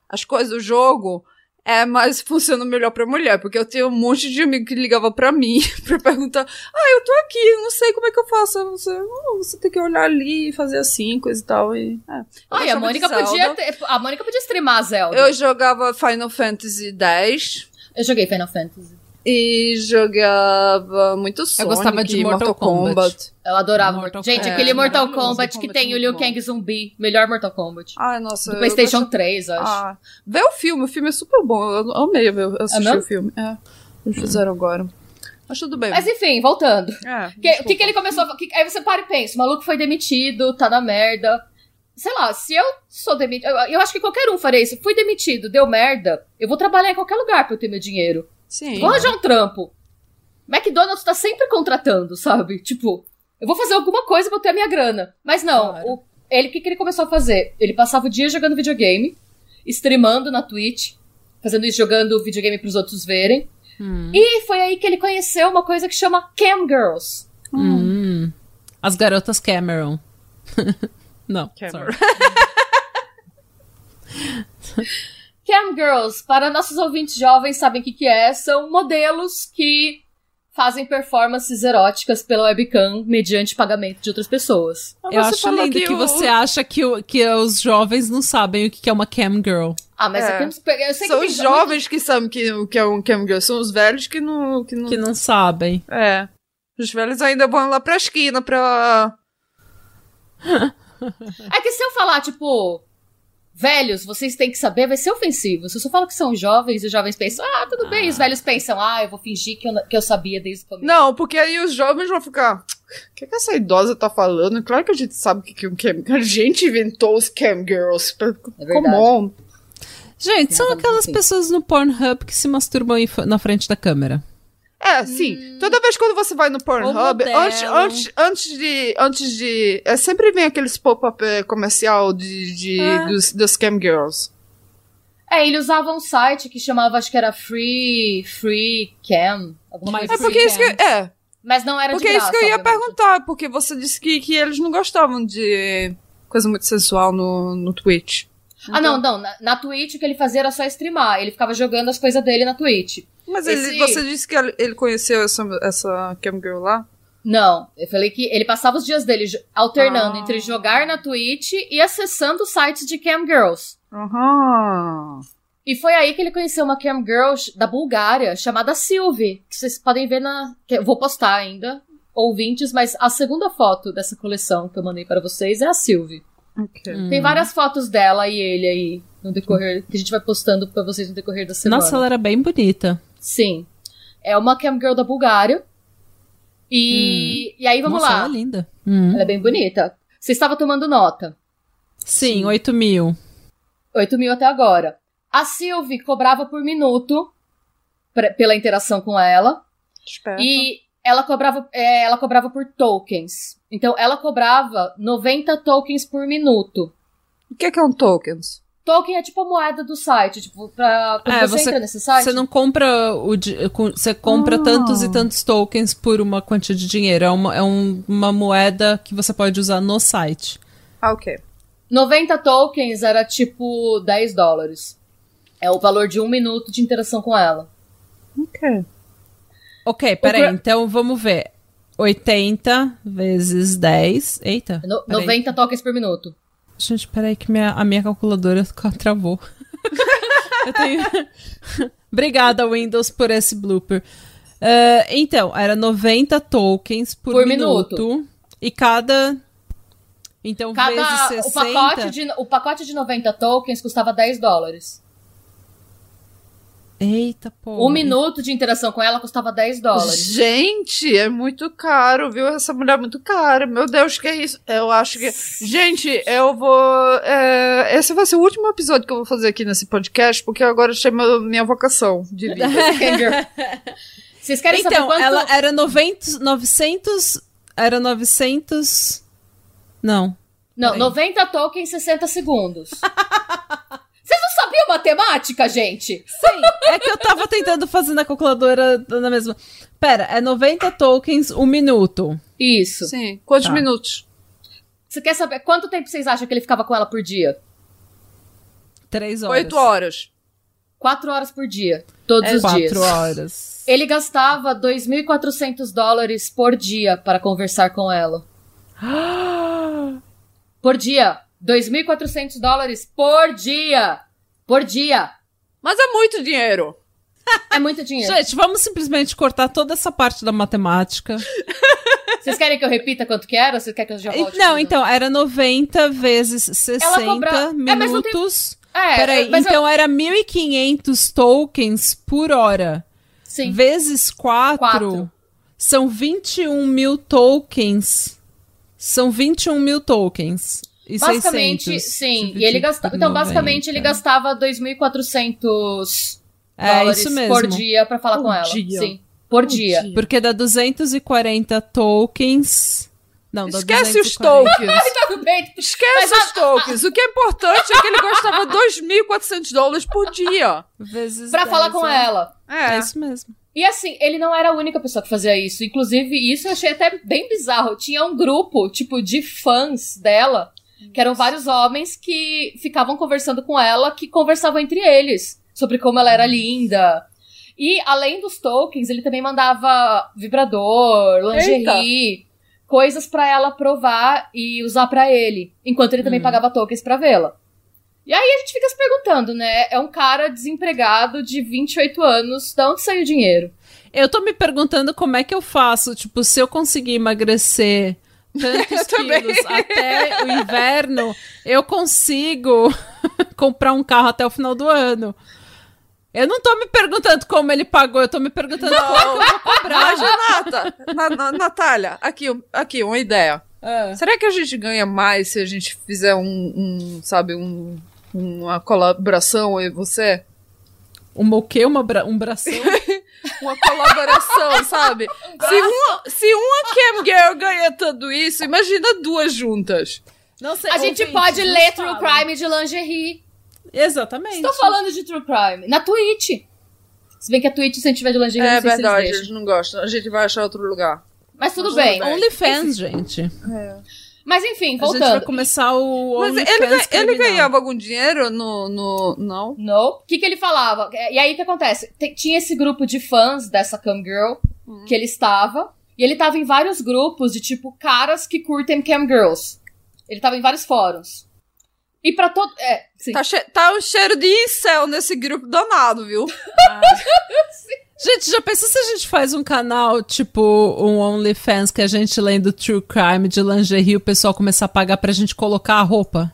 S2: as coisas do jogo, é mais funciona melhor pra mulher. Porque eu tenho um monte de amigo que ligava pra mim pra perguntar: Ah, eu tô aqui, não sei como é que eu faço. Você, "Não, você tem que olhar ali e fazer assim, coisa e tal. E, é.
S3: Ai, a Mônica podia ter, a Mônica podia streamar a Zelda.
S2: Eu jogava Final Fantasy X
S3: Eu joguei Final Fantasy.
S2: E jogava muito Sonic
S1: gostava de
S2: e
S1: Mortal Kombat.
S3: Eu adorava.
S1: Mortal
S3: Gente,
S1: Kombat.
S3: aquele
S2: É,
S3: Mortal
S2: maravilhoso,
S3: Kombat
S2: Mortal
S3: que
S2: Kombat
S3: tem
S2: é
S3: o Liu. Kang zumbi. Melhor Mortal Kombat.
S2: Ai, nossa.
S3: Do
S2: eu
S3: PlayStation
S2: gosto-
S3: 3, acho.
S2: Ah, vê o filme, o filme é super bom. Eu amei ver- assistir
S3: mesmo?
S2: o filme. É, eles fizeram agora. Mas tudo bem.
S3: Mas enfim, voltando.
S2: É,
S3: Que- O que, que ele começou a. que- aí você para e pensa: o maluco foi demitido, tá na merda. Sei lá, se eu sou demitido. Eu, eu acho que qualquer um faria isso. Fui demitido, deu merda. Eu vou trabalhar em qualquer lugar pra eu ter meu dinheiro.
S2: Sim.
S3: Vou arranjar um trampo. McDonald's tá sempre contratando, sabe? Tipo, eu vou fazer alguma coisa pra eu ter a minha grana. Mas não,
S1: Claro.
S3: o, ele, o que, que ele começou a fazer? Ele passava o dia jogando videogame, streamando na Twitch, fazendo isso, jogando videogame pros outros verem.
S1: Hum.
S3: E foi aí que ele conheceu uma coisa que chama Cam Girls.
S1: Hum. As garotas Cameron. não,
S2: Cameron.
S3: Cam Girls, para nossos ouvintes jovens, sabem o que, que é? São modelos que fazem performances eróticas pela webcam mediante pagamento de outras pessoas.
S1: Eu acho lindo que,
S2: o-
S1: você acha que, o- que os jovens não sabem o que que é uma cam girl.
S3: Ah, mas
S2: É.
S3: é. eu sei
S2: São
S3: que
S2: os jovens que sabem que, o que é um Cam Girl. São os velhos que não. Que não...
S1: Que não sabem.
S2: É. Os velhos ainda vão lá pra esquina pra.
S3: É que se eu falar, tipo, velhos, vocês têm que saber, vai ser ofensivo. Se eu só falo que são jovens e os jovens pensam, ah, tudo bem, os velhos pensam, ah, eu vou fingir que eu, que eu sabia desde o começo.
S2: Não, porque aí os jovens vão ficar. O que, que essa idosa tá falando? Claro que a gente sabe o que, que é um cam. A gente inventou os cam girls.
S3: É
S2: Come on.
S1: Gente, são aquelas
S3: assim.
S1: pessoas no Pornhub que se masturbam na frente da câmera.
S2: É, sim. Toda vez quando você vai no Pornhub, antes, antes, antes de. Antes de. É, sempre vem aqueles pop-up eh, comercial de, de,
S1: É.
S2: dos, dos cam girls.
S3: É, ele usava um site que chamava, acho que era Free, Free Cam, alguma coisa
S2: É
S3: assim.
S2: porque isso que. É.
S3: Mas não era
S2: Porque
S3: de
S2: é
S3: graça,
S2: isso que eu ia
S3: obviamente.
S2: perguntar. Porque você disse que, que eles não gostavam de coisa muito sensual no, no Twitch.
S3: Ah, não, não. Na, na Twitch o que ele fazia era só streamar. Ele ficava jogando as coisas dele na Twitch.
S2: Mas
S3: Esse-
S2: ele, você disse que ele conheceu essa, essa cam girl lá?
S3: Não, eu falei que ele passava os dias dele alternando
S2: Ah.
S3: entre jogar na Twitch e acessando sites de cam girls.
S2: Aham.
S3: E foi aí que ele conheceu uma cam girl da Bulgária chamada Sylvie, que vocês podem ver na. que eu vou postar ainda, ouvintes, mas a segunda foto dessa coleção que eu mandei para vocês é a Sylvie.
S2: Ok.
S1: Hum.
S3: Tem várias fotos dela e ele aí no decorrer que a gente vai postando para vocês no decorrer da semana.
S1: Nossa, ela era bem bonita.
S3: Sim. É uma cam girl da Bulgária. E, e aí vamos
S1: Nossa,
S3: lá.
S1: ela é linda. Hum.
S3: Ela é bem bonita. Você estava tomando nota.
S1: Sim, 8 mil.
S3: 8 mil até agora. A Sylvie cobrava por minuto pra- pela interação com ela.
S2: Esperta.
S3: E ela cobrava, é, ela cobrava por tokens. Então ela cobrava 90 tokens por minuto.
S2: O que é, que é um tokens?
S3: Token é tipo a moeda do site, tipo, pra, quando
S1: É,
S3: você,
S1: você-
S3: entra nesse site.
S1: Você não compra o você compra
S2: Ah.
S1: tantos e tantos tokens por uma quantia de dinheiro. É uma, é um- uma moeda que você pode usar no site.
S2: Ah, ok.
S3: 90 tokens era tipo 10 dólares. É o valor de um minuto de interação com ela.
S2: Ok.
S1: Ok, peraí, então vamos ver. 80 vezes 10. Eita.
S3: No-
S1: peraí.
S3: 90 tokens por minuto.
S1: Gente, peraí que minha, a minha calculadora ca- travou. Eu tenho... Obrigada, Windows, por esse blooper. Ah, então, era 90 tokens por,
S3: Por
S1: minuto,
S3: minuto.
S1: E cada... Então,
S3: Cada,
S1: vezes 60...
S3: o, pacote de, o pacote de 90 tokens custava 10 dólares.
S1: Eita, pô.
S3: Um minuto de interação com ela custava 10 dólares.
S2: Gente, é muito caro, viu? Essa mulher é muito cara. Meu Deus, que é isso? Eu acho que. Gente, eu vou. é, Esse vai ser o último episódio que eu vou fazer aqui nesse podcast, porque agora chama minha vocação de vida.
S3: Vocês querem saber
S1: Então,
S3: quanto...
S1: ela era 90, 900... Era 900... Não.
S3: Não,
S1: Peraí.
S3: 90 tokens, 60 segundos. Sabiam matemática, gente?
S1: Sim, é que eu tava tentando fazer na calculadora na mesma. Pera, é 90 tokens um minuto.
S3: Isso.
S2: Sim. Quantos
S1: Tá.
S2: minutos?
S3: Você quer saber quanto tempo vocês acham que ele ficava com ela por dia?
S1: Três horas.
S2: Oito horas.
S3: 4 horas por dia. Todos
S1: É
S3: os dias.
S1: quatro horas.
S3: Ele gastava 2.400 dólares por dia para conversar com ela. Por dia. 2.400 dólares por dia. Por dia.
S2: Mas é muito dinheiro.
S3: É muito dinheiro.
S1: Gente, vamos simplesmente cortar toda essa parte da matemática.
S3: Vocês querem que eu repita quanto que era? Ou vocês querem que eu já volte?
S1: Não,
S3: tudo?
S1: então, era 90 vezes 60
S3: cobra- É, mas não tem-
S1: minutos.
S3: É,
S1: Peraí,
S3: eu-
S1: então era 1.500 tokens por hora.
S3: Sim.
S1: Vezes 4,
S3: Quatro.
S1: são 21 mil tokens. São 21 mil tokens. E
S3: Basicamente,
S1: 600
S3: sim. E ele gastava. Então, basicamente,
S1: 90.
S3: ele gastava 2.400
S1: É
S3: dólares
S1: isso mesmo.
S3: por dia pra falar
S2: Por
S3: com ela.
S2: dia.
S3: Sim. Por dia.
S2: dia.
S1: Porque dá 240 tokens. Não,
S2: Esquece os
S1: 240.
S2: tokens.
S3: Tudo bem.
S2: Esquece
S3: Mas
S2: os tokens. O que é importante é que ele gastava 2.400 dólares por dia.
S1: Vezes
S3: Pra
S1: 10,
S3: falar com
S1: é.
S3: ela.
S2: É.
S1: É isso mesmo.
S3: E assim, ele não era a única pessoa que fazia isso. Inclusive, isso eu achei até bem bizarro. Tinha um grupo, tipo, de fãs dela, que eram vários homens que ficavam conversando com ela, que conversavam entre eles sobre como ela era linda. E além dos tokens, ele também mandava vibrador, lingerie, coisas pra ela provar e usar pra ele, enquanto ele também pagava tokens pra vê-la. E aí a gente fica se perguntando, né? É um cara desempregado de 28 anos, de onde saiu o dinheiro?
S1: Eu tô me perguntando como é que eu faço, tipo, se eu conseguir emagrecer tantos quilos até o inverno, eu consigo comprar um carro até o final do ano. Eu não tô me perguntando como ele pagou, eu tô me perguntando quanto eu vou cobrar.
S2: Renata, na, na- Natália, aqui, aqui, uma ideia.
S1: Ah.
S2: Será que a gente ganha mais se a gente fizer um, um, sabe, um, uma colaboração, eu e você?
S1: Uma o quê? Uma bra um bração?
S2: Uma colaboração, sabe? Se uma, se uma Cam Girl ganha tudo isso, imagina duas juntas.
S1: Não sei.
S3: A gente pode ler True. Crime de lingerie.
S1: Exatamente.
S3: Estou falando de True Crime. Na Twitch. Se bem que a Twitch, se a gente tiver de lingerie,
S2: É
S3: não sei se
S2: verdade,
S3: eles
S2: eles
S3: deixam.
S2: não gostam. A gente vai achar outro lugar.
S3: Mas tudo
S2: Mas
S3: bem.
S2: bem.
S1: OnlyFans, gente.
S3: Mas enfim,
S1: A gente vai
S3: voltando.
S1: começar o
S2: Mas ele, ele ganhava algum dinheiro no. no não?
S3: Não. O que, que ele falava? E aí o que acontece? Te- Tinha esse grupo de fãs dessa Cam Girl que ele estava. E ele tava em vários grupos de tipo caras que curtem Cam Girls. Ele tava em vários fóruns. E pra todo. É, sim.
S2: Tá, che- tá um cheiro de incel nesse grupo danado, viu?
S1: Gente, já pensou se a gente faz um canal, tipo, um OnlyFans, que a gente lendo True Crime de lingerie e o pessoal começar a pagar pra gente colocar a roupa?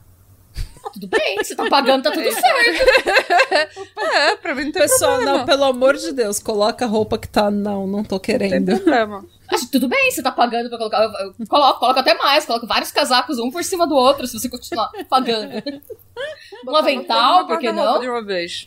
S3: Tudo bem, você tá pagando, tá tudo certo.
S2: É, pra mim não tem
S1: Pessoal,
S2: problema.
S1: não, pelo amor de Deus, coloca a roupa que tá. Não, não tô
S2: Não tem
S1: querendo.
S2: problema.
S3: Tudo bem, você tá pagando pra colocar. Eu, eu coloco, coloco até mais, coloco vários casacos um por cima do outro, se você continuar pagando. Um avental, por que não?
S2: De uma vez.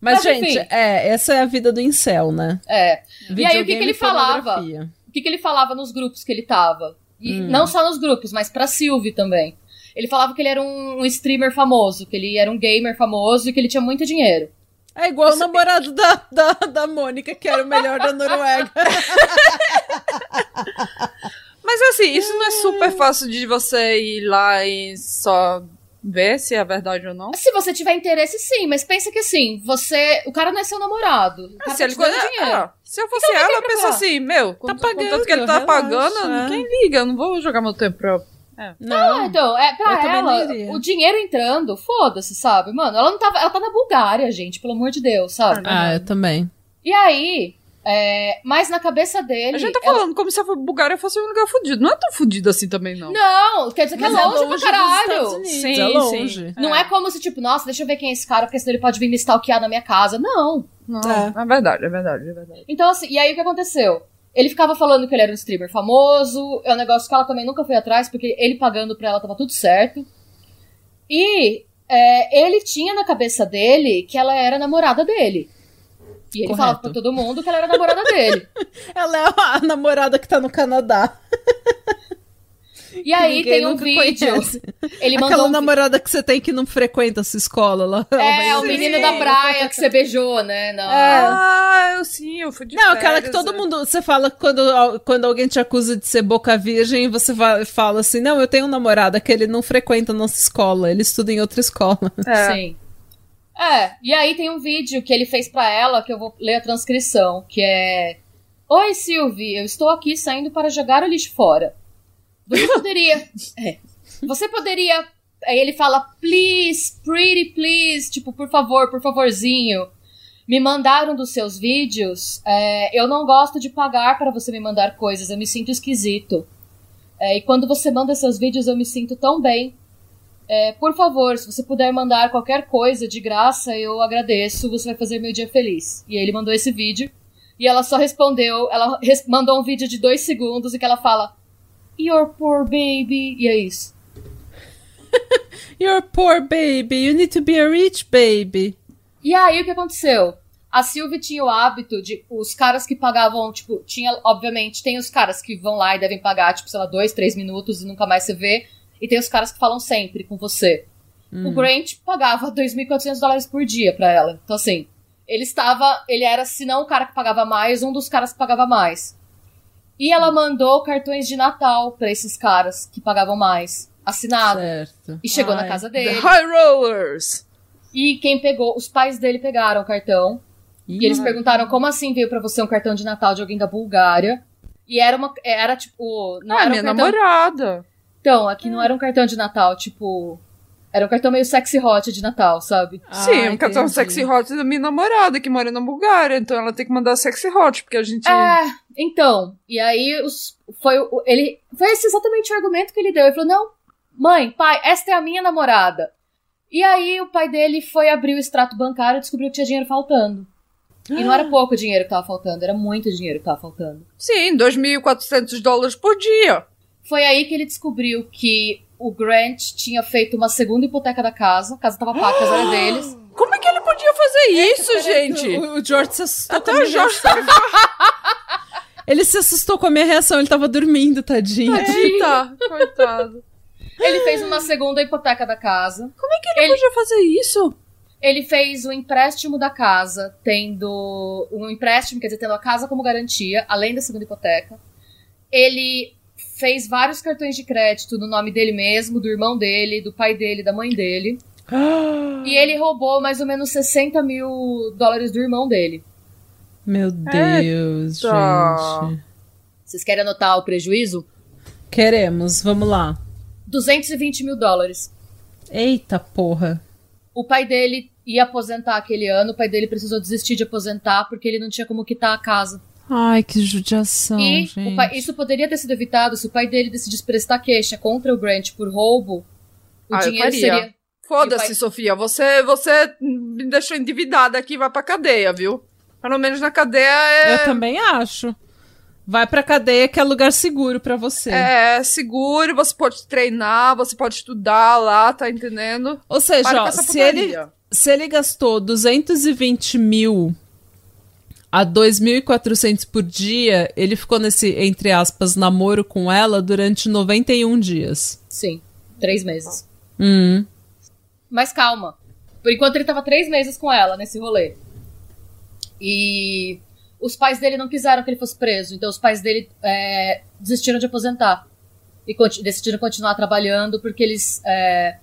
S1: Mas,
S3: Mas,
S1: gente,
S3: enfim.
S1: é, essa é a vida do incel, né?
S3: É. E aí, o que, que ele falava? O que, que ele falava nos grupos que ele tava? E não só nos grupos, mas pra Sylvie também. Ele falava que ele era um, um streamer famoso, que ele era um gamer famoso e que ele tinha muito dinheiro.
S1: É igual o namorado da, da, da Mônica, que era o melhor da Noruega.
S2: Mas assim, isso não é super fácil de você ir lá e só ver se é verdade ou não?
S3: Se você tiver interesse, sim, mas pensa que assim, você. O cara não é seu namorado. O cara
S2: se,
S3: tá
S2: ele ganha-
S3: dinheiro.
S2: ah, se eu fosse
S3: Então não
S2: ela, eu penso assim, meu, contanto,
S1: pagando,
S2: contanto que ele tá
S1: relaxa,
S2: pagando,
S1: é.
S2: quem liga? Eu não vou jogar meu tempo pra.
S3: Ah,
S1: Não,
S3: então, é, pra ela,
S1: não
S3: o dinheiro entrando, foda-se, sabe? Mano, ela não tava. Ela tá na Bulgária, gente, pelo amor de Deus, sabe?
S1: Ah, eu também.
S3: E aí, é, mas na cabeça dele.
S2: A gente tá
S3: ela-
S2: falando como se a Bulgária fosse um lugar fudido. Não é tão fudido assim também, não.
S3: Não, quer dizer que
S1: Mas
S3: é longe,
S1: dos
S3: pra caralho.
S2: Sim,
S1: é
S2: sim.
S1: longe.
S3: Não é. como se, tipo, nossa, deixa eu ver quem é esse cara, porque senão ele pode vir me stalkear na minha casa. Não.
S2: Não,
S1: É.
S2: é. verdade, é verdade, é verdade.
S3: Então, assim, e aí o que aconteceu? Ele ficava falando que ele era um streamer famoso, é um negócio que ela também nunca foi atrás, porque ele pagando pra ela tava tudo certo. E é, ele tinha na cabeça dele que ela era namorada dele. E ele
S1: Correto.
S3: falava pra todo mundo que ela era namorada dele.
S1: Ela é a namorada que tá no Canadá.
S3: E aí tem um vídeo.
S1: conhece.
S3: Ele
S1: Aquela
S3: mandou um vi-
S1: namorada que você tem que não frequenta a sua escola lá.
S3: É, o
S2: Sim.
S3: menino da praia que você beijou, né? Não.
S2: Ah, eu sim, eu fui de
S1: Não, aquela que
S2: férias,
S1: todo
S2: é.
S1: mundo. Você fala quando, quando alguém te acusa de ser boca virgem, você fala assim: Não, eu tenho um namorado que ele não frequenta a nossa escola, ele estuda em outra escola.
S2: É.
S3: Sim. É, e aí tem um vídeo que ele fez pra ela, que eu vou ler a transcrição, que é... Oi, Sylvie, eu estou aqui saindo para jogar o lixo fora. Você poderia... é. Você poderia... Aí ele fala, please, pretty please, tipo, por favor, por favorzinho. Me mandaram dos seus vídeos. é, eu não gosto de pagar para você me mandar coisas, eu me sinto esquisito. É, e quando você manda seus vídeos, eu me sinto tão bem. É, por favor, se você puder mandar qualquer coisa de graça, eu agradeço, você vai fazer meu dia feliz. E aí ele mandou esse vídeo. E ela só respondeu, ela res- mandou um vídeo de dois segundos e que ela fala Your poor baby. E é isso.
S1: You're poor baby, you need to be a rich baby.
S3: E aí o que aconteceu? A Sylvie tinha o hábito de os caras que pagavam, tipo, tinha, obviamente, tem os caras que vão lá e devem pagar, tipo, sei lá, dois, três minutos e nunca mais você vê. E tem os caras que falam sempre com você. O Grant pagava 2.400 dólares por dia pra ela. Então, assim, ele estava. Ele era, se não o cara que pagava mais, um dos caras que pagava mais. E ela mandou cartões de Natal pra esses caras que pagavam mais. Assinado.
S1: Certo.
S3: E chegou na
S1: Ai.
S3: casa
S2: The
S3: dele.
S2: High Rollers.
S3: E quem pegou, os pais dele pegaram o cartão. E eles perguntaram como assim veio pra você um cartão de Natal de alguém da Bulgária. E era uma. Era tipo. Não
S2: Ah,
S3: era um
S2: minha
S3: cartão...
S2: namorada.
S3: Então, aqui não era um cartão de Natal, tipo. Era um cartão meio sexy hot de Natal, sabe?
S2: Sim,
S1: Ah,
S2: um cartão sexy hot da minha namorada que mora na Bulgária. Então ela tem que mandar sexy hot, porque a gente.
S3: É, então. E aí os, foi ele foi esse exatamente o argumento que ele deu. Ele falou: "Não, mãe, pai, esta é a minha namorada". E aí o pai dele foi abrir o extrato bancário e descobriu que tinha dinheiro faltando. E não era pouco dinheiro que tava faltando, era muito dinheiro que tava faltando.
S2: Sim, 2.400 dólares por dia.
S3: Foi aí que ele descobriu que o Grant tinha feito uma segunda hipoteca da casa, a casa tava paga, a casa era deles.
S2: Como é que ele podia fazer isso, gente?
S1: O, o George se assustou
S2: Até
S1: com a reação. Ele se assustou com a minha reação, ele tava dormindo, tadinho.
S2: Eita, coitado.
S3: Ele fez uma segunda hipoteca da casa.
S2: Como é que ele, podia fazer isso?
S3: Ele fez o empréstimo da casa, tendo um empréstimo, quer dizer, tendo a casa como garantia, além da segunda hipoteca. Ele fez vários cartões de crédito no nome dele mesmo, do irmão dele, do pai dele, da mãe dele. E ele roubou mais ou menos 60 mil dólares do irmão dele.
S1: Meu Deus,
S2: Eita.
S1: gente.
S3: Vocês querem anotar o prejuízo?
S1: Queremos, vamos lá.
S3: 220 mil dólares.
S1: Eita porra.
S3: O pai dele ia aposentar aquele ano, o pai dele precisou desistir de aposentar porque ele não tinha como quitar a casa.
S1: Ai, que judiação,
S3: e
S1: gente.
S3: o pai- isso poderia ter sido evitado se o pai dele decidisse prestar queixa contra o Grant por roubo. O
S2: Ah,
S3: dinheiro seria.
S2: Foda-se,
S3: pai-
S2: Sofia. Você, você me deixou endividada aqui, vai pra cadeia, viu? Pelo menos na cadeia é,
S1: Eu também acho. Vai pra cadeia que é lugar seguro pra você.
S2: é seguro, você pode treinar, você pode estudar lá, tá entendendo?
S1: Ou seja,
S2: Para
S1: ó, se ele, se ele gastou 220 mil a 2.400 por dia, ele ficou nesse, entre aspas, namoro com ela durante 91 dias.
S3: Sim. Três meses.
S1: Hum.
S3: Mas calma. Por enquanto ele tava três meses com ela nesse rolê. E os pais dele não quiseram que ele fosse preso. Então os pais dele é, desistiram de aposentar. E decidiram continuar trabalhando porque eles. É...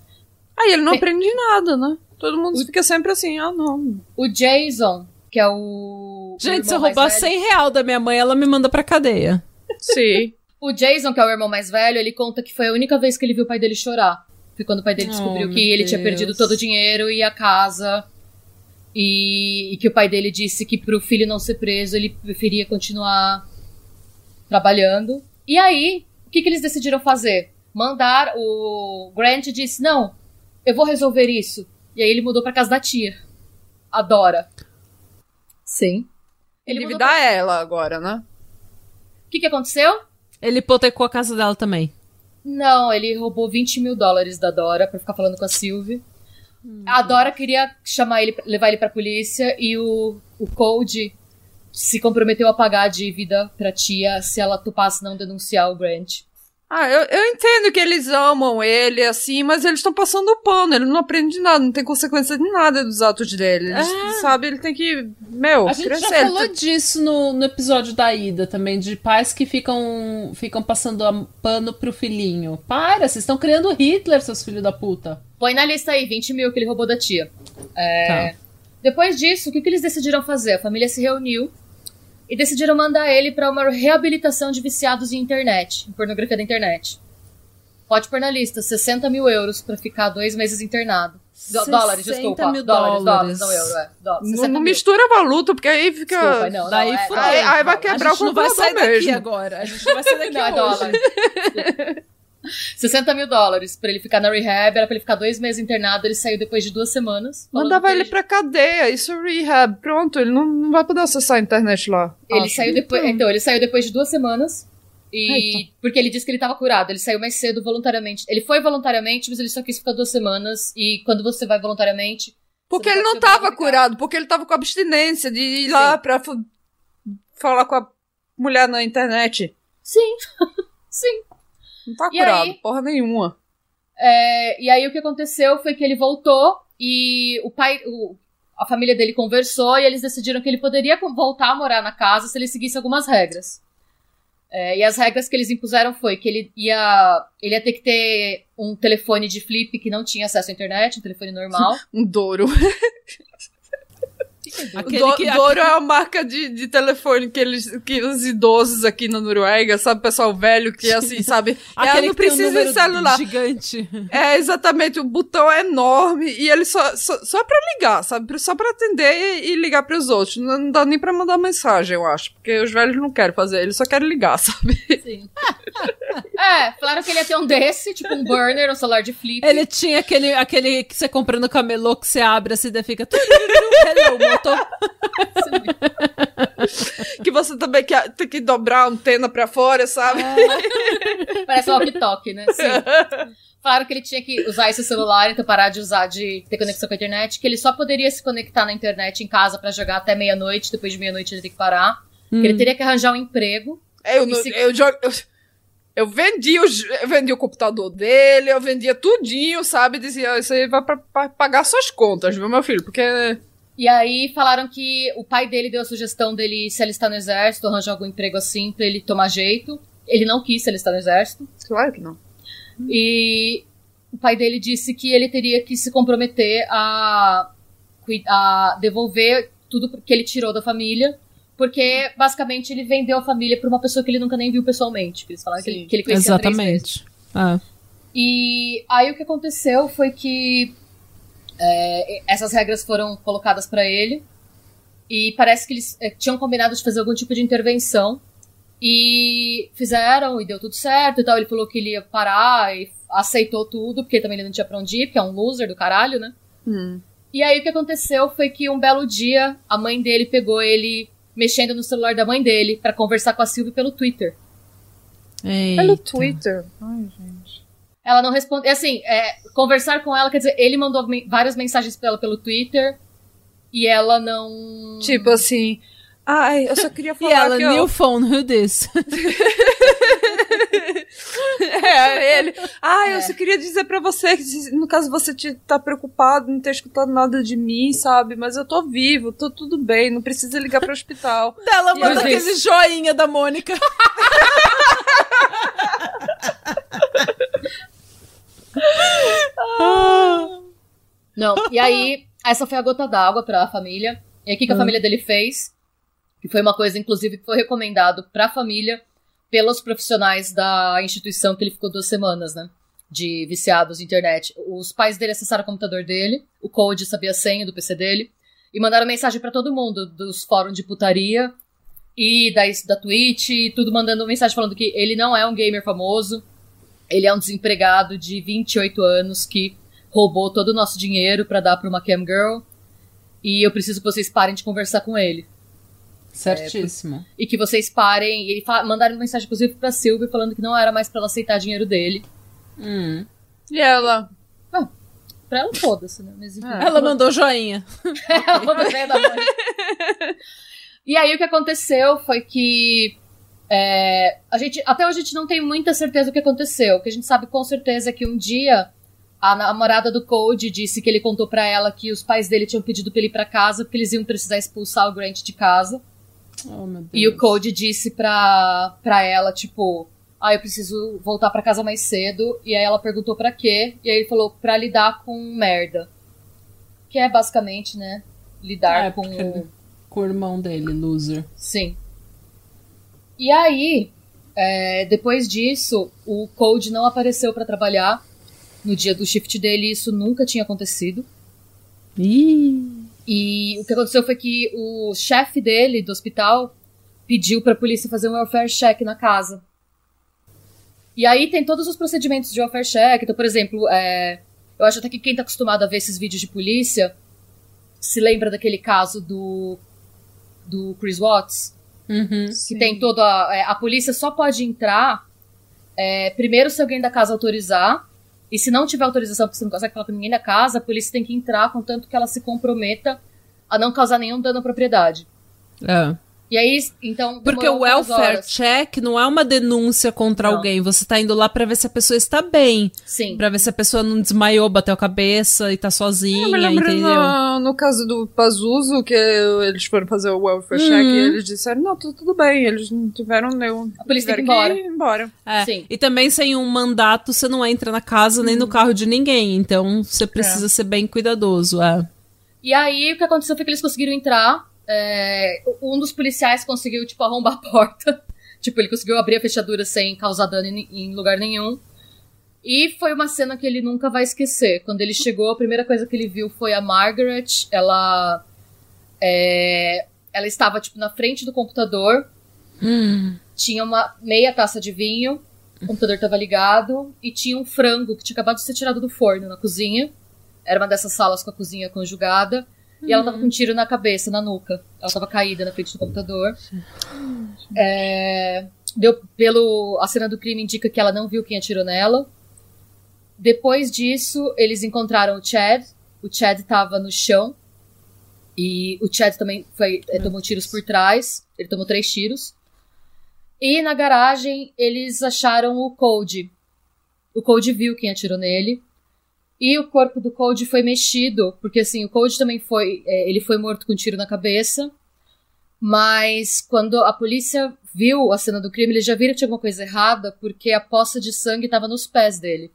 S2: Aí ele não Tem... aprende nada, né? Todo mundo o... fica sempre assim, ah, não.
S3: O Jason, que é o.
S1: Gente, o se eu roubar velho... 100 real da minha mãe, ela me manda pra cadeia.
S2: Sim.
S3: o Jason, que é o irmão mais velho, ele conta que foi a única vez que ele viu o pai dele chorar. Foi quando o pai dele oh, descobriu que ele Deus. tinha perdido todo o dinheiro e a casa. E, e, que o pai dele disse que pro filho não ser preso, ele preferia continuar trabalhando. E aí, o que, que eles decidiram fazer? Mandar. O Grant disse: Não, eu vou resolver isso. E aí ele mudou pra casa da tia. A Dora.
S2: Sim. Ele Endividar pra... ela agora, né?
S3: O que, que aconteceu?
S1: Ele hipotecou a casa dela também.
S3: Não, ele roubou 20 mil dólares da Dora pra ficar falando com a Sylvie. Hum. A Dora queria chamar ele, levar ele pra polícia e o, o Code se comprometeu a pagar a dívida pra tia se ela topasse não denunciar o Grant.
S2: Ah, eu, eu entendo que eles amam ele, assim, mas eles estão passando o pano, ele não aprende nada, não tem consequência de nada dos atos dele. Ele, é. sabe, ele tem que, meu,
S1: A gente crescer. já falou disso no, no episódio da Ida também, de pais que ficam, ficam passando pano pro filhinho. Para, vocês estão criando Hitler, seus filhos da puta.
S3: Põe na lista aí, 20 mil que ele roubou da tia. É... Tá. Depois disso, o que, que eles decidiram fazer? A família se reuniu e decidiram mandar ele para uma reabilitação de viciados em internet, em pornografia da internet. Pode pôr na lista, 60 mil euros para ficar dois meses internado. dólares, desculpa.
S1: Mil dólares, dólares,
S3: não euro, é.
S2: Dólares, não, não mistura valuta, porque aí fica.
S3: Desculpa, não,
S1: Daí
S3: não,
S1: é, aí,
S2: aí vai quebrar o computador
S1: mesmo. A gente não vai
S2: sair daqui
S1: agora. A gente não vai sair daqui não, é dólar.
S3: 60 mil dólares pra ele ficar na rehab, era pra ele ficar dois meses internado, ele saiu depois de duas semanas.
S2: Mandava ele, ele pra cadeia, isso é rehab, pronto, ele não, não vai poder acessar a internet lá.
S3: Ele Acho. saiu depois, então. então, ele saiu depois de duas semanas, e Eita. porque ele disse que ele tava curado, ele saiu mais cedo voluntariamente. Ele foi voluntariamente, mas ele só quis ficar duas semanas, e quando você vai voluntariamente...
S2: Porque ele não tava curado, porque ele tava com abstinência de ir Sim. lá pra falar com a mulher na internet.
S3: Sim, sim.
S2: Não tá curado, aí, porra nenhuma.
S3: É, e aí o que aconteceu foi que ele voltou e o pai, o, a família dele conversou e eles decidiram que ele poderia voltar a morar na casa se ele seguisse algumas regras. É, e as regras que eles impuseram foi que ele ia, ele ia ter que ter um telefone de flip que não tinha acesso à internet, um telefone normal.
S2: um Douro. Aquele Do, que, Doro é a marca de, de telefone que eles, que os idosos aqui na Noruega, sabe, pessoal velho que assim, sabe,
S1: é, não precisa
S2: um de celular.
S1: Gigante.
S2: É, exatamente, o botão é enorme e ele só, só, só pra ligar, sabe, só pra atender e, e ligar pros outros. Não, não, dá nem pra mandar mensagem, eu acho, porque os velhos não querem fazer, eles só querem ligar, sabe? Sim.
S3: é, claro que ele ia ter um desse, tipo um burner, um celular de flip.
S1: Ele tinha aquele, aquele que você compra no camelô que você abre assim, daí fica. Hello,
S2: que você também quer, tem que dobrar a antena pra fora, sabe?
S3: É. Parece um walkie-talkie, né? Sim. Claro que ele tinha que usar esse celular, então parar de usar, de ter conexão com a internet, que ele só poderia se conectar na internet em casa para jogar até meia-noite, depois de meia-noite ele tem que parar. Hum. ele teria que arranjar um emprego.
S2: É, eu, se... eu, eu, eu, eu vendia, o, eu vendia o computador dele, eu vendia tudinho, sabe? Dizia, isso aí vai pra, pra pagar suas contas, viu, meu filho? Porque
S3: e aí falaram que o pai dele deu a sugestão dele se alistar no exército, arranjar algum emprego assim pra ele tomar jeito. Ele não quis se alistar no exército.
S2: Claro que não.
S3: E o pai dele disse que ele teria que se comprometer a, a devolver tudo que ele tirou da família. Porque, basicamente, ele vendeu a família pra uma pessoa que ele nunca nem viu pessoalmente. Eles falaram que ele, que ele conhecia
S1: Exatamente. Ah.
S3: E aí o que aconteceu foi que é, essas regras foram colocadas para ele e parece que eles é, tinham combinado de fazer algum tipo de intervenção e fizeram e deu tudo certo e tal. Ele falou que ele ia parar e aceitou tudo, porque também ele não tinha pra onde ir, porque é um loser do caralho, né?
S2: Hum.
S3: E aí o que aconteceu foi que um belo dia a mãe dele pegou ele mexendo no celular da mãe dele para conversar com a Sylvie pelo Twitter.
S1: Eita.
S2: Pelo Twitter? Ai, gente.
S3: Ela não responde. Assim, é, conversar com ela, quer dizer, ele mandou várias mensagens pra ela pelo Twitter e ela não.
S2: Tipo assim. Ai, eu só queria falar.
S1: e ela,
S2: que
S1: new eu... phone, who this?
S2: é, ele. Eu é. só queria dizer para você que, no caso, você te, tá preocupado, não ter escutado nada de mim, sabe? Mas eu tô vivo, tô tudo bem, não precisa ligar pro hospital.
S1: Ela manda aquele joinha da Mônica.
S3: Não, e aí, essa foi a gota d'água pra família. E aí, o que, que a hum. família dele fez? Que foi uma coisa, inclusive, que foi recomendado pra família pelos profissionais da instituição que ele ficou duas semanas, né? De viciados de internet. Os pais dele acessaram o computador dele, o Code sabia a senha do PC dele, e mandaram mensagem para todo mundo, dos fóruns de putaria e da, da Twitch, e tudo mandando mensagem falando que ele não é um gamer famoso, ele é um desempregado de 28 anos que roubou todo o nosso dinheiro para dar pra uma cam girl, e eu preciso que vocês parem de conversar com ele.
S1: Certíssimo. É,
S3: e que vocês parem. E mandaram mensagem, inclusive, pra Sylvie falando que não era mais para ela aceitar dinheiro dele.
S1: Hum.
S2: E ela?
S3: Ah, pra ela, foda-se, né?
S1: Mas, enfim, ah, ela mandou joinha. ela mandou joinha da
S3: mãe. e aí o que aconteceu foi que. É, a gente, até hoje a gente não tem muita certeza do que aconteceu. O que a gente sabe com certeza é que um dia a namorada do Code disse que ele contou para ela que os pais dele tinham pedido pra ele ir pra casa porque eles iam precisar expulsar o Grant de casa.
S1: Oh,
S3: e o Code disse pra, pra ela, tipo, ah, eu preciso voltar para casa mais cedo. E aí ela perguntou para quê? E aí ele falou, pra lidar com merda. Que é basicamente, né, lidar é, com...
S1: Com o irmão dele, loser.
S3: Sim. E aí, é, depois disso, o Code não apareceu para trabalhar. No dia do shift dele, isso nunca tinha acontecido.
S1: Ih...
S3: E o que aconteceu foi que o chefe dele do hospital pediu para a polícia fazer um welfare check na casa. E aí tem todos os procedimentos de welfare check. Então, por exemplo, é, eu acho até que quem tá acostumado a ver esses vídeos de polícia se lembra daquele caso do, do Chris Watts.
S1: Uhum,
S3: que sim. tem toda. A, é, a polícia só pode entrar é, primeiro se alguém da casa autorizar. E se não tiver autorização, porque você não consegue falar com ninguém da casa, a polícia tem que entrar contanto que ela se comprometa a não causar nenhum dano à propriedade.
S1: É.
S3: E aí, então.
S1: Porque o welfare horas. check não é uma denúncia contra não. alguém. Você tá indo lá para ver se a pessoa está bem.
S3: Sim.
S1: Pra ver se a pessoa não desmaiou, bateu a cabeça e tá sozinha. Eu me lembro entendeu?
S2: No, no caso do Pazuzu, que eles foram fazer o welfare uhum. check e eles disseram: não, tudo, tudo bem. Eles não tiveram nenhum.
S3: A polícia tem que ir embora.
S2: Ir embora.
S1: É. Sim. E também sem um mandato, você não entra na casa nem no uhum. carro de ninguém. Então você precisa é. ser bem cuidadoso. É.
S3: E aí, o que aconteceu foi que eles conseguiram entrar é, um dos policiais conseguiu, tipo, arrombar a porta. tipo, ele conseguiu abrir a fechadura sem causar dano em, em lugar nenhum. E foi uma cena que ele nunca vai esquecer. Quando ele chegou, a primeira coisa que ele viu foi a Margaret. Ela. É, ela estava, tipo, na frente do computador.
S1: Hum.
S3: Tinha uma meia taça de vinho. O computador estava ligado. E tinha um frango que tinha acabado de ser tirado do forno na cozinha. Era uma dessas salas com a cozinha conjugada. E ela tava com um tiro na cabeça, na nuca. Ela tava caída na frente do computador. É, deu pelo a cena do crime indica que ela não viu quem atirou nela. Depois disso, eles encontraram o Chad. O Chad tava no chão. E o Chad também foi, eh, tomou tiros por trás. Ele tomou três tiros. E na garagem, eles acharam o Code. O Code viu quem atirou nele. E o corpo do Code foi mexido, porque assim, o Code também foi. É, ele foi morto com um tiro na cabeça. Mas quando a polícia viu a cena do crime, eles já viram que tinha alguma coisa errada, porque a poça de sangue estava nos pés dele.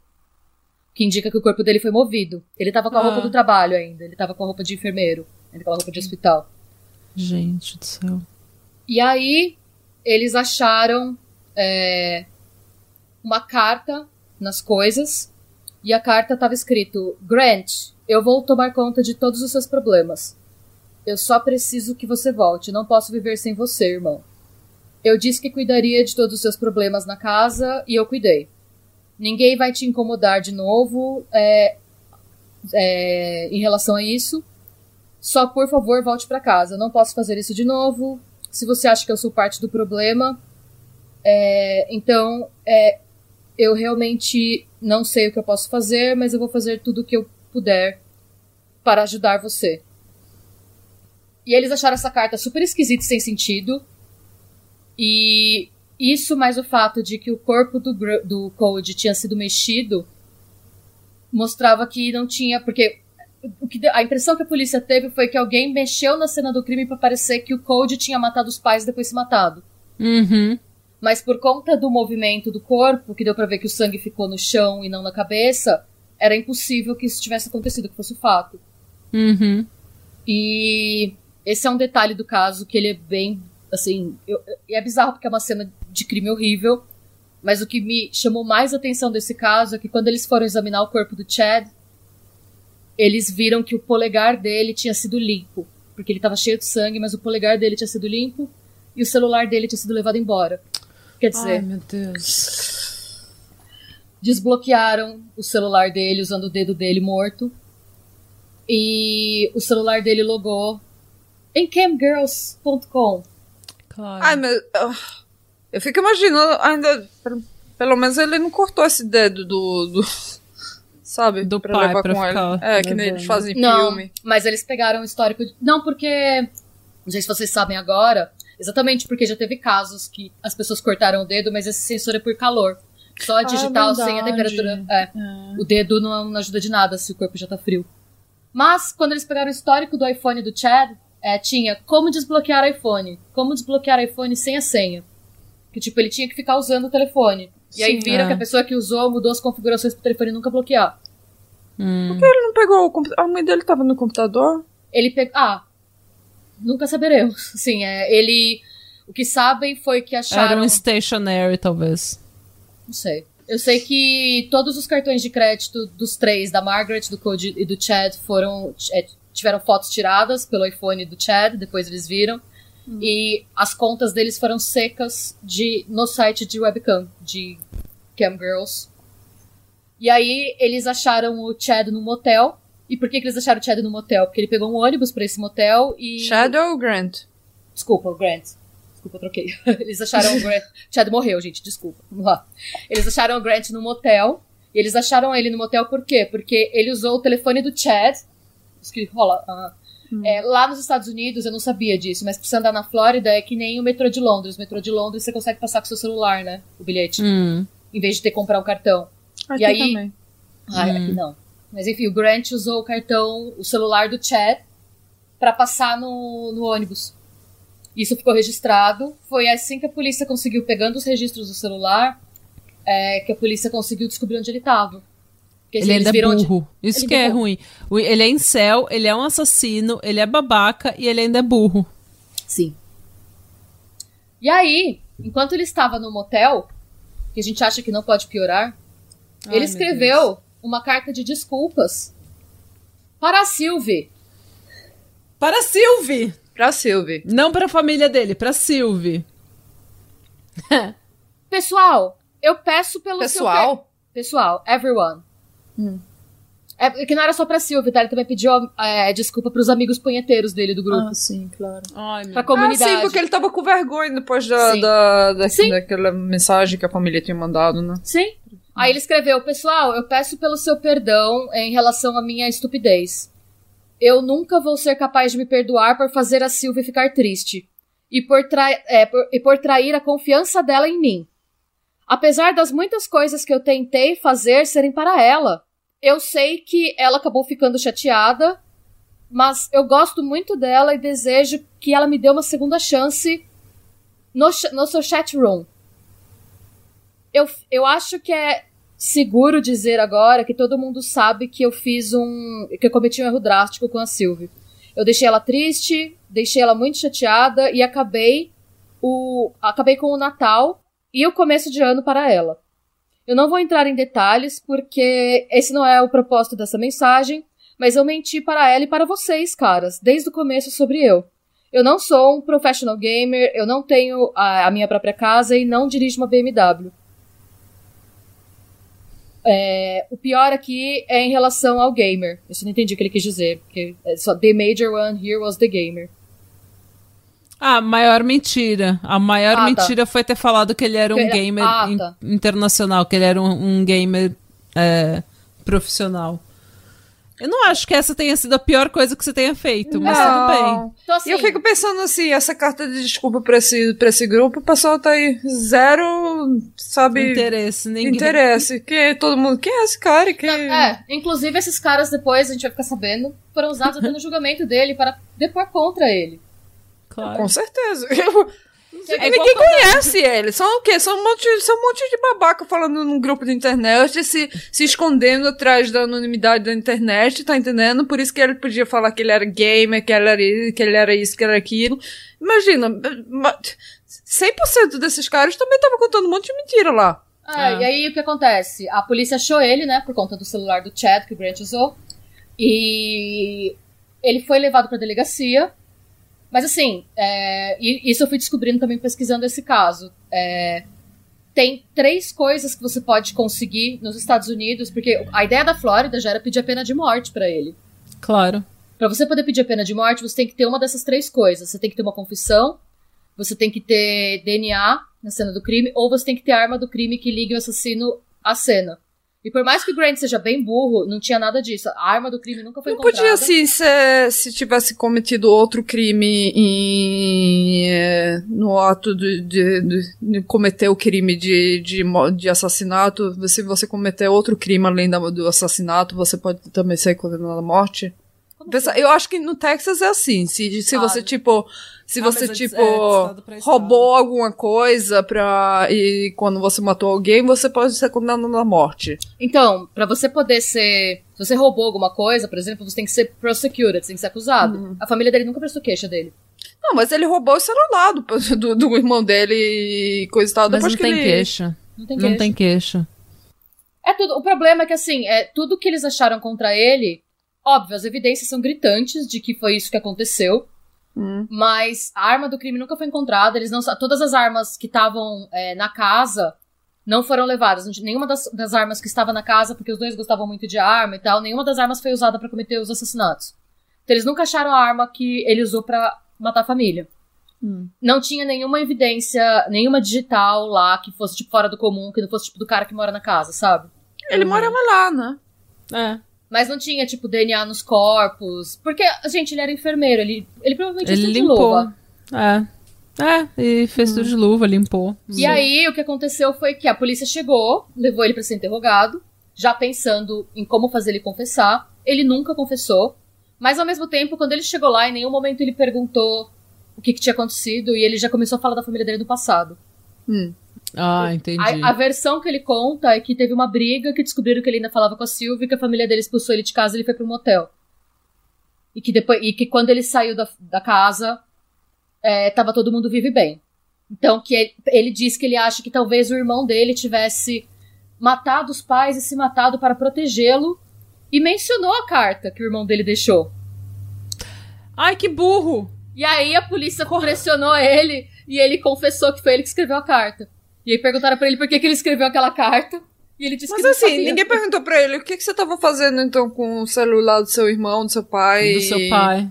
S3: Que indica que o corpo dele foi movido. Ele estava com a ah. roupa do trabalho ainda, ele estava com a roupa de enfermeiro, aquela roupa de hospital.
S1: Gente do céu.
S3: E aí, eles acharam é, uma carta nas coisas e a carta estava escrito: Grant, eu vou tomar conta de todos os seus problemas. Eu só preciso que você volte. Não posso viver sem você, irmão. Eu disse que cuidaria de todos os seus problemas na casa e eu cuidei. Ninguém vai te incomodar de novo é, é, em relação a isso. Só por favor volte para casa. Não posso fazer isso de novo. Se você acha que eu sou parte do problema, é, então é, eu realmente não sei o que eu posso fazer, mas eu vou fazer tudo o que eu puder para ajudar você. E eles acharam essa carta super esquisita e sem sentido. E isso mais o fato de que o corpo do, do Code tinha sido mexido mostrava que não tinha. Porque o que, a impressão que a polícia teve foi que alguém mexeu na cena do crime para parecer que o Code tinha matado os pais e depois se matado.
S1: Uhum.
S3: Mas por conta do movimento do corpo, que deu pra ver que o sangue ficou no chão e não na cabeça, era impossível que isso tivesse acontecido, que fosse o fato.
S1: Uhum.
S3: E esse é um detalhe do caso que ele é bem, assim, eu, é bizarro porque é uma cena de crime horrível, mas o que me chamou mais atenção desse caso é que quando eles foram examinar o corpo do Chad, eles viram que o polegar dele tinha sido limpo, porque ele estava cheio de sangue, mas o polegar dele tinha sido limpo e o celular dele tinha sido levado embora. Quer dizer,
S2: Ai, meu Deus.
S3: desbloquearam o celular dele usando o dedo dele morto. E o celular dele logou em camgirls.com.
S1: Claro.
S2: Ai, meu. ah, Eu fico imaginando, ainda. Pelo menos ele não cortou esse dedo do. do sabe?
S1: Do
S2: pra
S1: pai
S2: levar
S1: pra
S2: com ele. É, que nem eles fazem em
S3: Não,
S2: filme.
S3: mas eles pegaram o histórico. De... Não, porque. Não sei se vocês sabem agora. Exatamente porque já teve casos que as pessoas cortaram o dedo, mas esse sensor é por calor. Só a digital sem a temperatura. É. O dedo não, não ajuda de nada se o corpo já tá frio. Mas, quando eles pegaram o histórico do iPhone do Chad, é, tinha como desbloquear iPhone. Como desbloquear iPhone sem a senha. Que, tipo, ele tinha que ficar usando o telefone. E aí
S2: Sim,
S3: viram
S1: é.
S3: que a pessoa que usou mudou as configurações pro telefone nunca bloquear.
S1: Hum.
S2: Ele não pegou o computador. A mãe dele tava no computador?
S3: Ele pegou. Ah, nunca saberemos. Sim, é. Ele. O que sabem foi que acharam.
S1: Era um stationary, talvez.
S3: Não sei. Eu sei que todos os cartões de crédito dos três, da Margaret, do Cody e do Chad, foram. é, tiveram fotos tiradas pelo iPhone do Chad, depois eles viram. E as contas deles foram secas de, no site de webcam, de Camgirls. E aí eles acharam o Chad no motel. E por que, que eles acharam o Chad no motel? Porque ele pegou um ônibus pra esse motel e.
S2: Shadow ou Grant?
S3: Desculpa, o Grant. Desculpa, eu troquei. Eles acharam o Grant. Chad morreu, gente, desculpa. Vamos lá. Eles acharam o Grant no motel. E eles acharam ele no motel por quê? Porque ele usou o telefone do Chad. Isso que rola. ah, é, lá nos Estados Unidos, eu não sabia disso, mas pra você andar na Flórida é que nem o metrô de Londres. O metrô de Londres você consegue passar com seu celular, né? O bilhete.
S1: Hum.
S3: Em vez de ter que comprar um cartão.
S2: Aqui
S3: aí-
S2: também.
S3: Ah, aqui não. Mas enfim, o Grant usou o cartão, o celular do Chad, pra passar no, no ônibus. Isso ficou registrado. Foi assim que a polícia conseguiu, pegando os registros do celular, é, que a polícia conseguiu descobrir onde ele tava. Porque
S1: Ele ainda é
S3: viram onde-
S1: burro. Isso
S3: Ele
S1: que
S3: é burro.
S1: ruim. Ele é incel, ele é um assassino, ele é babaca e ele ainda é burro.
S3: Sim. E aí, enquanto ele estava no motel, que a gente acha que não pode piorar,
S1: Ai,
S3: ele escreveu uma carta de desculpas para a Sylvie.
S1: Para Sylvie!
S2: Pra Sylvie.
S1: Não para a família dele, para Sylvie.
S3: Pessoal, eu peço pelo seu
S2: Pessoal?
S3: per- Pessoal, everyone.
S2: Hum.
S3: É que não era só pra Silvia, tá? Ele também pediu é, desculpa pros amigos punheteiros dele do grupo.
S2: Ah, sim, claro.
S1: Ai, meu
S3: pra
S2: Ah,
S3: comunidade.
S2: sim, porque ele tava com vergonha depois da,
S3: Sim.
S2: da, da-
S3: Sim.
S2: daquela mensagem que a família tinha mandado, né?
S3: Sim. Aí ele escreveu: Pessoal, eu peço pelo seu perdão em relação à minha estupidez. Eu nunca vou ser capaz de me perdoar por fazer a Sylvie ficar triste. E por, trai- é, por- e por trair a confiança dela em mim. Apesar das muitas coisas que eu tentei fazer serem para ela, eu sei que ela acabou ficando chateada, mas eu gosto muito dela e desejo que ela me dê uma segunda chance no, no seu chat room. Eu, eu acho que é seguro dizer agora que todo mundo sabe que eu fiz um. que eu cometi um erro drástico com a Sylvie. Eu deixei ela triste, deixei ela muito chateada e acabei o. acabei com o Natal e o começo de ano para ela. Eu não vou entrar em detalhes porque esse não é o propósito dessa mensagem, mas eu menti para ela e para vocês, caras, desde o começo sobre eu. Eu não sou um professional gamer, eu não tenho a, a minha própria casa e não dirijo uma BMW. É, o pior aqui é em relação ao gamer. Eu não entendi o que ele quis dizer. Porque é só the major one here was the gamer.
S1: Ah, maior mentira. A maior
S3: Ah, tá.
S1: mentira foi ter falado que ele era um
S3: ele-
S1: gamer
S3: Ah,
S1: in-
S3: tá.
S1: internacional, que ele era um, um gamer é, profissional. Eu não acho que essa tenha sido a pior coisa que você tenha feito, mas
S2: Não.
S1: tudo bem.
S3: Então, assim,
S2: E eu fico pensando assim, essa carta de desculpa pra esse, pra esse grupo, o pessoal tá aí zero, sabe,
S1: Interesse, ninguém.
S2: interesse. Que todo mundo, quem é esse cara? Que...
S3: É, inclusive esses caras depois, a gente vai ficar sabendo, foram usados até no julgamento dele para depor contra ele.
S1: Claro.
S2: Com certeza. Eu-
S1: É
S2: Ninguém conhece ele. São o quê? São um monte, são um monte de babaca falando num grupo de internet, se, se escondendo atrás da anonimidade da internet, tá entendendo? Por isso que ele podia falar que ele era gamer, que ele era, que ele era isso, que ele era aquilo. Imagina, ma- 100% desses caras também estavam contando um monte de mentira lá.
S3: É,
S1: Ah.
S3: E aí o que acontece? A polícia achou ele, né, por conta do celular do Chad que o Grant usou. E ele foi levado pra delegacia. Mas assim, é, isso eu fui descobrindo também pesquisando esse caso. É, tem três coisas que você pode conseguir nos Estados Unidos, porque a ideia da Flórida já era pedir a pena de morte pra ele.
S1: Claro.
S3: Pra você poder pedir a pena de morte, você tem que ter uma dessas três coisas. Você tem que ter uma confissão, você tem que ter DNA na cena do crime, ou você tem que ter a arma do crime que ligue o assassino à cena. E por mais que o Grant seja bem burro, não tinha nada disso. A arma do crime nunca foi
S2: Não
S3: encontrada.
S2: podia, assim, se, se tivesse cometido outro crime em, eh, no ato de, de, de- de cometer o crime de, de, de assassinato, se você cometer outro crime além da- do assassinato, você pode também ser condenado à morte? Eu acho que no Texas é assim. Se, se
S3: Ah,
S2: você, tipo. Se
S1: Ah,
S2: você,
S1: é
S2: tipo,
S1: é
S2: roubou alguma coisa pra. E quando você matou alguém, você pode ser condenado à morte.
S3: Então, pra você poder ser. Se você roubou alguma coisa, por exemplo, você tem que ser prosecuted, você tem que ser acusado.
S2: Uhum.
S3: A família dele nunca prestou queixa dele.
S2: Não, mas ele roubou o celular do, do, do irmão dele e coisa e tal.
S1: Mas não
S2: que
S1: tem
S2: ele...
S1: queixa.
S3: Não tem
S1: Não
S3: queixa.
S1: tem queixa.
S3: É tudo. O problema é que, assim, é tudo que eles acharam contra ele. Óbvio, as evidências são gritantes de que foi isso que aconteceu.
S2: Hum.
S3: Mas a arma do crime nunca foi encontrada. Eles não, todas as armas que estavam é, na casa não foram levadas. Nenhuma das, das armas que estava na casa, porque os dois gostavam muito de arma e tal, nenhuma das armas foi usada pra cometer os assassinatos. Então eles nunca acharam a arma que ele usou pra matar a família.
S2: Hum.
S3: Não tinha nenhuma evidência, nenhuma digital lá que fosse tipo fora do comum, que não fosse tipo do cara que mora na casa, sabe?
S2: Ele morava lá, né?
S1: É.
S3: Mas não tinha, tipo, DNA nos corpos. Porque, gente, ele era enfermeiro. Ele, ele provavelmente
S1: Ele
S3: ia de
S1: limpou.
S3: luva.
S1: É. É, e fez tudo de luva, limpou.
S3: E aí, o que aconteceu foi que a polícia chegou, levou ele pra ser interrogado, já pensando em como fazer ele confessar. Ele nunca confessou. Mas, ao mesmo tempo, quando ele chegou lá, em nenhum momento ele perguntou o que, que tinha acontecido. E ele já começou a falar da família dele no passado.
S2: Hum.
S1: Ah, entendi.
S3: A, a versão que ele conta é que teve uma briga, que descobriram que ele ainda falava com a Silvia, que a família dele expulsou ele de casa e ele foi pro motel. E que, depois, e que quando ele saiu da, da casa, é, tava todo mundo vivo e bem. Então, que ele, ele diz que ele acha que talvez o irmão dele tivesse matado os pais e se matado para protegê-lo. E mencionou a carta que o irmão dele deixou.
S1: Ai, que burro!
S3: E aí a polícia pressionou ele e ele confessou que foi ele que escreveu a carta. E aí perguntaram pra ele por que, que ele escreveu aquela carta. E ele disse
S2: Mas
S3: que não
S2: assim,
S3: sabia.
S2: ninguém perguntou pra ele o que, que você tava fazendo então com o celular do seu irmão, do seu pai.
S1: Do seu pai.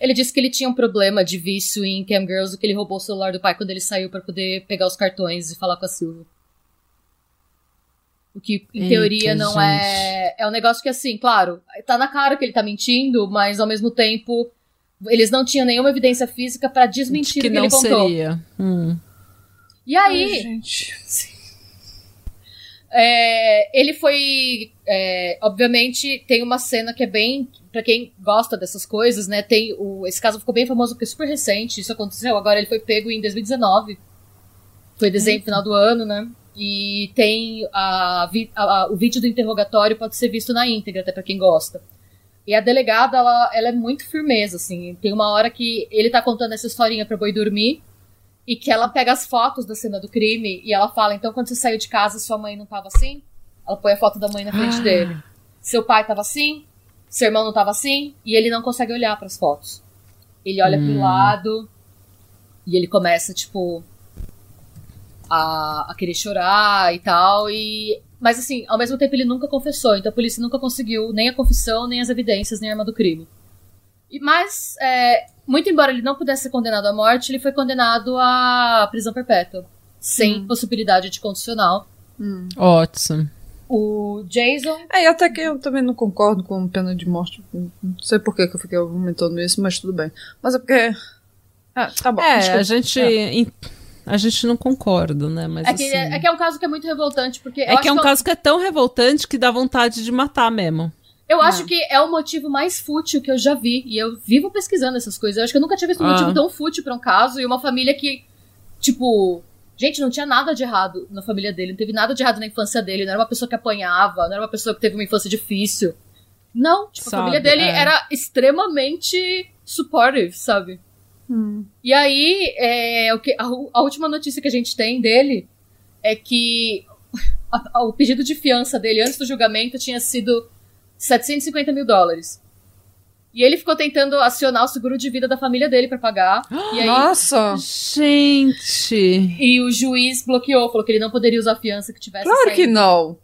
S3: Ele disse que ele tinha um problema de vício em Cam Girls e que ele roubou o celular do pai quando ele saiu pra poder pegar os cartões e falar com a Silvia. O que, em
S1: Eita,
S3: teoria, não é. É um negócio que, assim, claro, tá na cara que ele tá mentindo, mas ao mesmo tempo, eles não tinham nenhuma evidência física pra desmentir
S1: que
S3: o que
S1: não
S3: ele contou.
S1: seria. Hum.
S3: E
S2: Ai,
S3: aí,
S2: gente.
S3: É, ele foi. é, obviamente, tem uma cena que é bem. Pra quem gosta dessas coisas, né? Tem o, esse caso ficou bem famoso porque é super recente. Isso aconteceu. Agora ele foi pego em 2019. Foi desenho no final do ano, né? E tem a, a- a- o vídeo do interrogatório pode ser visto na íntegra, até pra quem gosta. E a delegada, ela, ela é muito firmeza, assim. Tem uma hora que ele tá contando essa historinha pra boi dormir. E que ela pega as fotos da cena do crime e ela fala: então, quando você saiu de casa, sua mãe não tava assim? Ela põe a foto da mãe na frente
S1: Ah.
S3: dele. Seu pai tava assim? Seu irmão não tava assim? E ele não consegue olhar pras fotos. Ele olha pro
S1: Hum.
S3: lado e ele começa, tipo, a, a querer chorar e tal. E... Mas assim, ao mesmo tempo ele nunca confessou, então a polícia nunca conseguiu nem a confissão, nem as evidências, nem a arma do crime. E, mas, é, muito embora ele não pudesse ser condenado à morte, ele foi condenado à prisão perpétua, sem
S2: Hum.
S3: possibilidade de condicional.
S2: Hum.
S1: Ótimo.
S3: o Jason.
S2: É, e até que eu também não concordo com pena de morte. Não sei por que, eu fiquei aumentando isso, mas tudo bem. Mas é porque. Ah, tá bom.
S1: É, a gente. É. A gente não concorda, né? Mas
S3: é, que,
S1: assim...
S3: é que é um caso que é muito revoltante, porque.
S1: É que é um que caso que é tão revoltante que dá vontade de matar mesmo.
S3: Eu acho que é o motivo mais fútil que eu já vi. E eu vivo pesquisando essas coisas. Eu acho que eu nunca tinha visto um ah. motivo tão fútil pra um caso. E uma família que, tipo. Gente, não tinha nada de errado na família dele. Não teve nada de errado na infância dele. Não era uma pessoa que apanhava. Não era uma pessoa que teve uma infância difícil. Não. Tipo, sabe, a família dele é. era extremamente supportive, sabe?
S2: Hum.
S3: E aí, é, o que, a, a, última notícia que a gente tem dele é que a, o pedido de fiança dele antes do julgamento tinha sido 750 mil dólares. E ele ficou tentando acionar o seguro de vida da família dele para pagar.
S2: e aí,
S1: Nossa! Gente!
S3: E o juiz bloqueou, falou que ele não poderia usar a fiança que tivesse
S2: Claro saído. que não!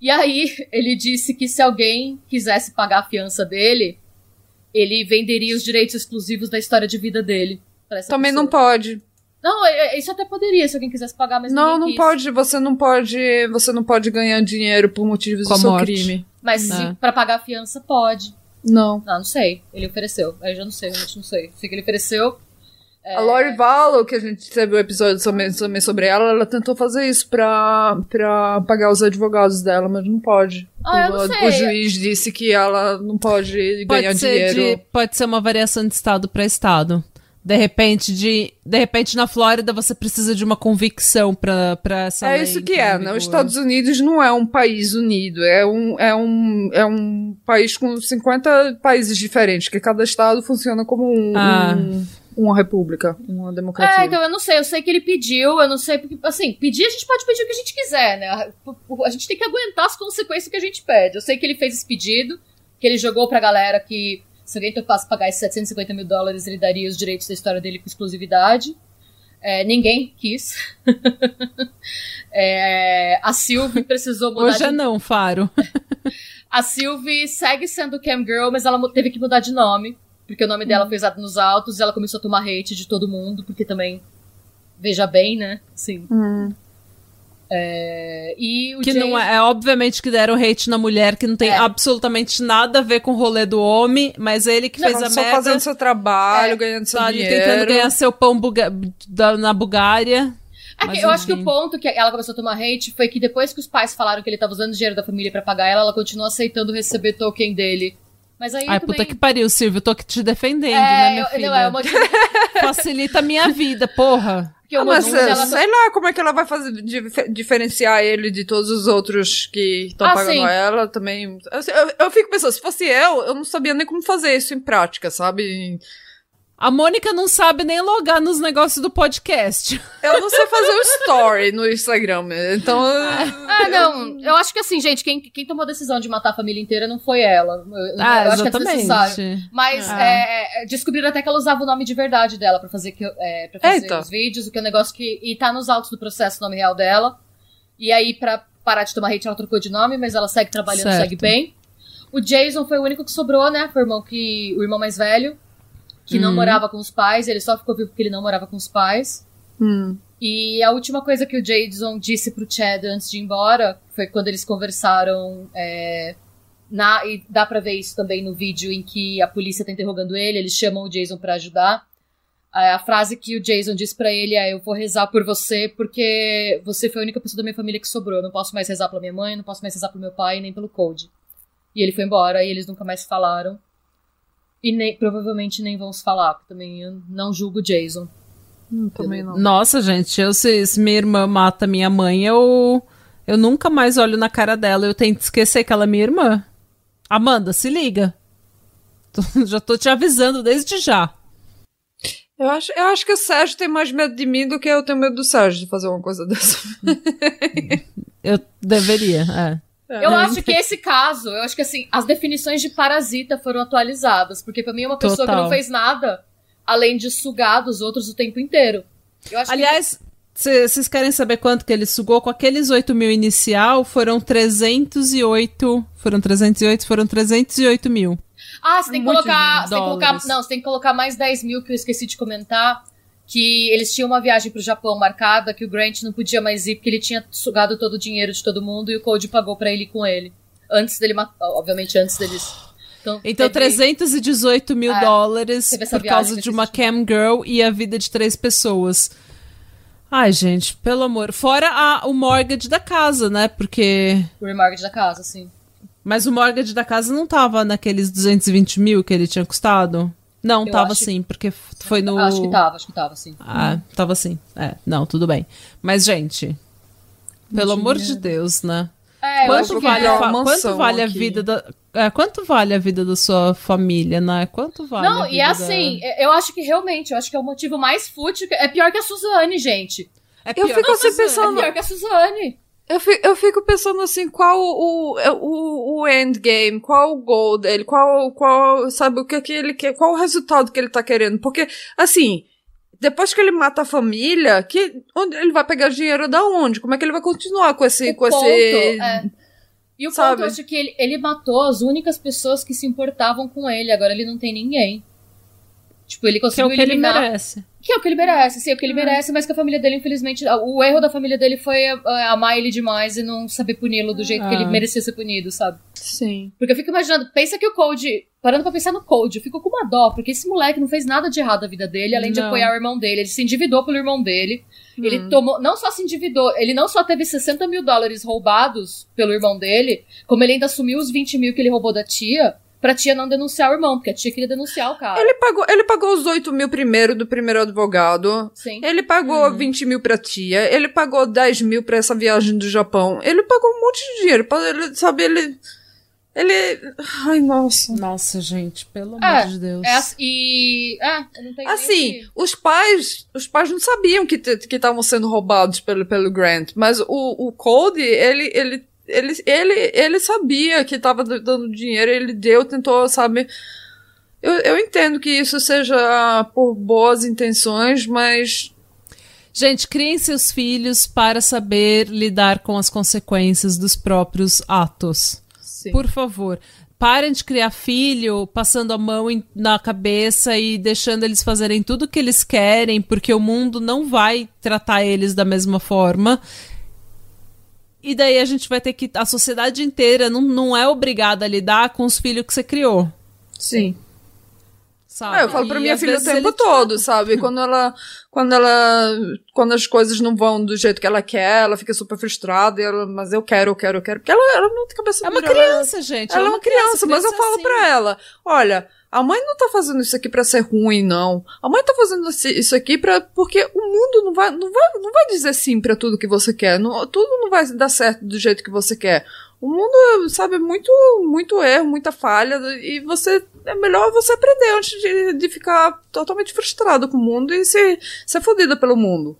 S3: E aí, ele disse que se alguém quisesse pagar a fiança dele, ele venderia os direitos exclusivos da história de vida dele.
S2: Também
S3: pessoa.
S2: não pode.
S3: Não, é, é, isso até poderia se alguém quisesse pagar, mas
S2: não, não
S3: quis.
S2: pode. Você não pode. Você não pode ganhar dinheiro por motivos
S1: Com
S2: do seu crime.
S3: Mas é. para pagar a fiança pode.
S2: Não.
S3: Não, não sei. Ele ofereceu. Aí já não sei, realmente não sei. Sei que ele ofereceu.
S2: É... A Lori Vallow, que a gente teve o um episódio também sobre ela, ela tentou fazer isso pra, pra pagar os advogados dela, mas não pode.
S3: Ah,
S2: o,
S3: eu não sei.
S2: o juiz disse que ela não pode,
S1: pode
S2: ganhar
S1: dinheiro.
S2: De,
S1: pode ser uma variação de estado para estado. De repente, de, de repente, na Flórida você precisa de uma convicção pra, pra essa
S2: É isso que é, né? Os Estados Unidos não é um país unido, é um, é um, é um país com 50 países diferentes, que cada estado funciona como um, ah. um uma república, uma democracia.
S3: É, então eu não sei, eu sei que ele pediu, eu não sei, porque, assim, pedir a gente pode pedir o que a gente quiser, né? A gente tem que aguentar as consequências que a gente pede. Eu sei que ele fez esse pedido, que ele jogou pra galera que se alguém topasse pagar esses 750 mil dólares, ele daria os direitos da história dele com exclusividade. É, ninguém quis. é, a Sylvie precisou mudar.
S1: Hoje é não, Faro.
S3: a Sylvie segue sendo Cam Girl, mas ela teve que mudar de nome. Porque o nome dela hum. foi usado nos autos e ela começou a tomar hate de todo mundo, porque também. Veja bem, né? Sim.
S2: Hum.
S3: É, e o
S1: que
S3: James...
S1: não é, é, obviamente que deram hate na mulher, que não tem é. absolutamente nada a ver com o rolê do homem, mas ele que não, fez a
S2: só
S1: merda.
S2: fazendo seu trabalho, é. ganhando seu tá dinheiro.
S1: tentando ganhar seu pão buga da, na Bulgária.
S3: É que eu enfim. acho que o ponto que ela começou a tomar hate foi que depois que os pais falaram que ele tava usando dinheiro da família para pagar ela, ela continuou aceitando receber token dele. Mas aí
S1: Ai,
S3: também...
S1: puta que pariu, Silvio, eu tô aqui te defendendo, é, né, minha eu, filha? Não, é uma... Facilita a minha vida, porra.
S2: Ah, mas ela... sei lá como é que ela vai fazer dif diferenciar ele de todos os outros que estão ah, pagando sim. ela também. Eu, eu, eu, fico pensando, se fosse eu, eu não sabia nem como fazer isso em prática, sabe?
S1: A Mônica não sabe nem logar nos negócios do podcast.
S2: Eu não sei fazer o story no Instagram, então.
S3: Ah, não. Eu acho que assim, gente, quem, quem tomou a decisão de matar a família inteira não foi ela. Eu,
S1: ah,
S3: eu
S1: acho exatamente. que é desnecessário.
S3: Mas ah. é, descobriram até que ela usava o nome de verdade dela pra fazer, que, é, pra fazer Eita. os vídeos, o que é um negócio que. E tá nos autos do processo o nome real dela. E aí, pra parar de tomar hate, ela trocou de nome, mas ela segue trabalhando, certo. segue bem. O Jason foi o único que sobrou, né? Foi o irmão, que, o irmão mais velho que não uhum. morava com os pais, ele só ficou vivo porque ele não morava com os pais.
S2: Hum.
S3: E a última coisa que o Jason disse pro Chad antes de ir embora foi quando eles conversaram. É, na, e dá pra ver isso também no vídeo em que a polícia tá interrogando ele, eles chamam o Jason para ajudar. A, a, frase que o Jason disse para ele é: Eu vou rezar por você porque você foi a única pessoa da minha família que sobrou. Eu não posso mais rezar pela minha mãe, não posso mais rezar pelo meu pai, nem pelo Code. E ele foi embora e eles nunca mais falaram. E nem, provavelmente nem se falar, porque também eu não julgo Jason.
S2: Hum, também não.
S1: Nossa, gente, eu, se, se minha irmã mata minha mãe, eu, eu nunca mais olho na cara dela. Eu tento esquecer que ela é minha irmã. Amanda, se liga. Tô, já tô te avisando desde já.
S2: Eu acho, eu acho que o Sérgio tem mais medo de mim do que eu tenho medo do Sérgio de fazer uma coisa dessa.
S1: eu deveria, é.
S3: Eu é. acho que esse caso, eu acho que assim, as definições de parasita foram atualizadas, porque para mim é uma pessoa Total. que não fez nada além de sugar dos outros o tempo inteiro.
S1: Aliás, vocês querem saber quanto que ele sugou? Com aqueles 8 mil inicial, foram 308. Foram 308, foram 308 mil.
S3: Ah, você tem que colocar. Você tem que colocar. Não, você tem que colocar mais 10 mil que eu esqueci de comentar. Que eles tinham uma viagem pro Japão marcada que o Grant não podia mais ir porque ele tinha sugado todo o dinheiro de todo mundo e o Code pagou para ele ir com ele. Antes dele matar, obviamente antes deles.
S1: Então, então teve... 318 mil é, dólares por causa de uma cam girl e a vida de três pessoas. Ai, gente, pelo amor. Fora a, o mortgage da casa, né? Porque.
S3: O remortgage da casa, sim.
S1: Mas o mortgage da casa não tava naqueles 220 mil que ele tinha custado? Não, eu tava sim, porque foi no.
S3: Acho que tava, acho que tava sim.
S1: Ah, tava sim. É, não, tudo bem. Mas, gente, pelo amor de Deus, né? É, quanto vale, a, quanto vale a vida da. É, quanto vale a vida da sua família, né? Quanto vale
S3: Não, e é assim, da... eu acho que realmente, eu acho que é o motivo mais fútil. É pior que a Suzane, gente.
S2: É pior eu fico assim pensando.
S3: É pior que a Suzane.
S2: Eu fico, eu fico pensando assim, qual o, o, o endgame, qual o goal dele, qual, qual, sabe, o que, que ele quer, qual o resultado que ele tá querendo. Porque, assim, depois que ele mata a família, que, onde ele vai pegar dinheiro da onde? Como é que ele vai continuar com esse, o com
S3: ponto,
S2: esse...
S3: É. E o sabe? ponto, eu acho que ele, ele matou as únicas pessoas que se importavam com ele, agora ele não tem ninguém. Tipo, ele conseguiu
S1: que é o que
S3: eliminar...
S1: ele merece.
S3: Que é o que ele merece, sim, é o que ele uhum. merece, mas que a família dele, infelizmente. O erro da família dele foi amar ele demais e não saber puni-lo do jeito que ele ah. merecia ser punido, sabe?
S2: Sim.
S3: Porque eu fico imaginando, pensa que o Code. Parando pra pensar no Code, eu fico com uma dó, porque esse moleque não fez nada de errado na vida dele, além não. de apoiar o irmão dele. Ele se endividou pelo irmão dele. Hum. Ele tomou. Não só se endividou, ele não só teve 60 mil dólares roubados pelo irmão dele, como ele ainda assumiu os 20 mil que ele roubou da tia pra tia não denunciar o irmão, porque a tia queria denunciar o cara.
S2: Ele pagou, ele pagou os 8 mil primeiro do primeiro advogado.
S3: Sim.
S2: Ele pagou uhum. 20 mil pra tia. Ele pagou 10 mil pra essa viagem do Japão. Ele pagou um monte de dinheiro. Ele, sabe, ele. Ele. Ai, nossa.
S1: Nossa, gente, pelo é, amor de Deus.
S3: É, e. É,
S2: assim, que... os pais. Os pais não sabiam que estavam sendo roubados pelo, pelo Grant. Mas o, o Cody, ele, ele ele, ele, ele sabia que estava dando dinheiro, ele deu, tentou, sabe. Eu, eu entendo que isso seja por boas intenções, mas.
S1: Gente, criem seus filhos para saber lidar com as consequências dos próprios atos. Sim. Por favor. Parem de criar filho passando a mão em, na cabeça e deixando eles fazerem tudo o que eles querem, porque o mundo não vai tratar eles da mesma forma. E daí a gente vai ter que. A sociedade inteira não, não é obrigada a lidar com os filhos que você criou.
S2: Sim. Sabe? Ah, eu falo pra minha filha o tempo todo, sabe? Quando ela, quando ela, quando as coisas não vão do jeito que ela quer, ela fica super frustrada, e ela, mas eu quero, eu quero, eu quero, porque ela, ela não tem cabeça
S1: É uma criança, ela, gente.
S2: Ela é uma criança, criança mas eu falo assim. pra ela, olha, a mãe não tá fazendo isso aqui para ser ruim, não. A mãe tá fazendo isso aqui para porque o mundo não vai, não vai, não vai dizer sim para tudo que você quer. Não, tudo não vai dar certo do jeito que você quer. O mundo, sabe, muito, muito erro, muita falha, e você, é melhor você aprender antes de, de ficar totalmente frustrado com o mundo e ser, ser fodida pelo mundo.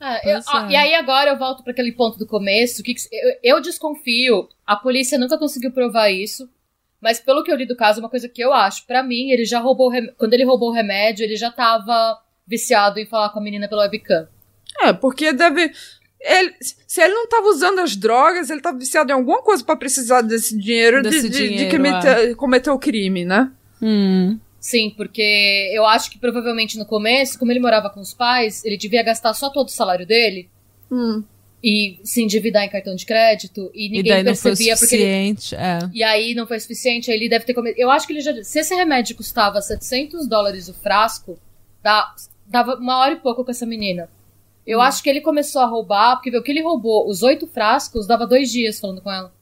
S3: É, eu, é. E aí agora eu volto para aquele ponto do começo, que eu, eu desconfio, a polícia nunca conseguiu provar isso, mas pelo que eu li do caso, uma coisa que eu acho, para mim, ele já roubou. Quando ele roubou o remédio, ele já tava viciado em falar com a menina pelo webcam.
S2: É, porque deve. Ele, se ele não tava usando as drogas, ele tava viciado em alguma coisa para precisar desse dinheiro, desse de, dinheiro, de, de cometer, é. cometer o crime, né?
S1: Hum.
S3: Sim, porque eu acho que provavelmente no começo, como ele morava com os pais, ele devia gastar só todo o salário dele.
S2: Hum
S3: e se endividar em cartão de crédito e ninguém e percebia
S1: porque
S3: ele...
S1: é.
S3: e aí não foi suficiente aí ele deve ter comido eu acho que ele já se esse remédio custava 700 dólares o frasco dá, dava uma hora e pouco com essa menina eu hum. acho que ele começou a roubar porque o que ele roubou os oito frascos dava dois dias falando com ela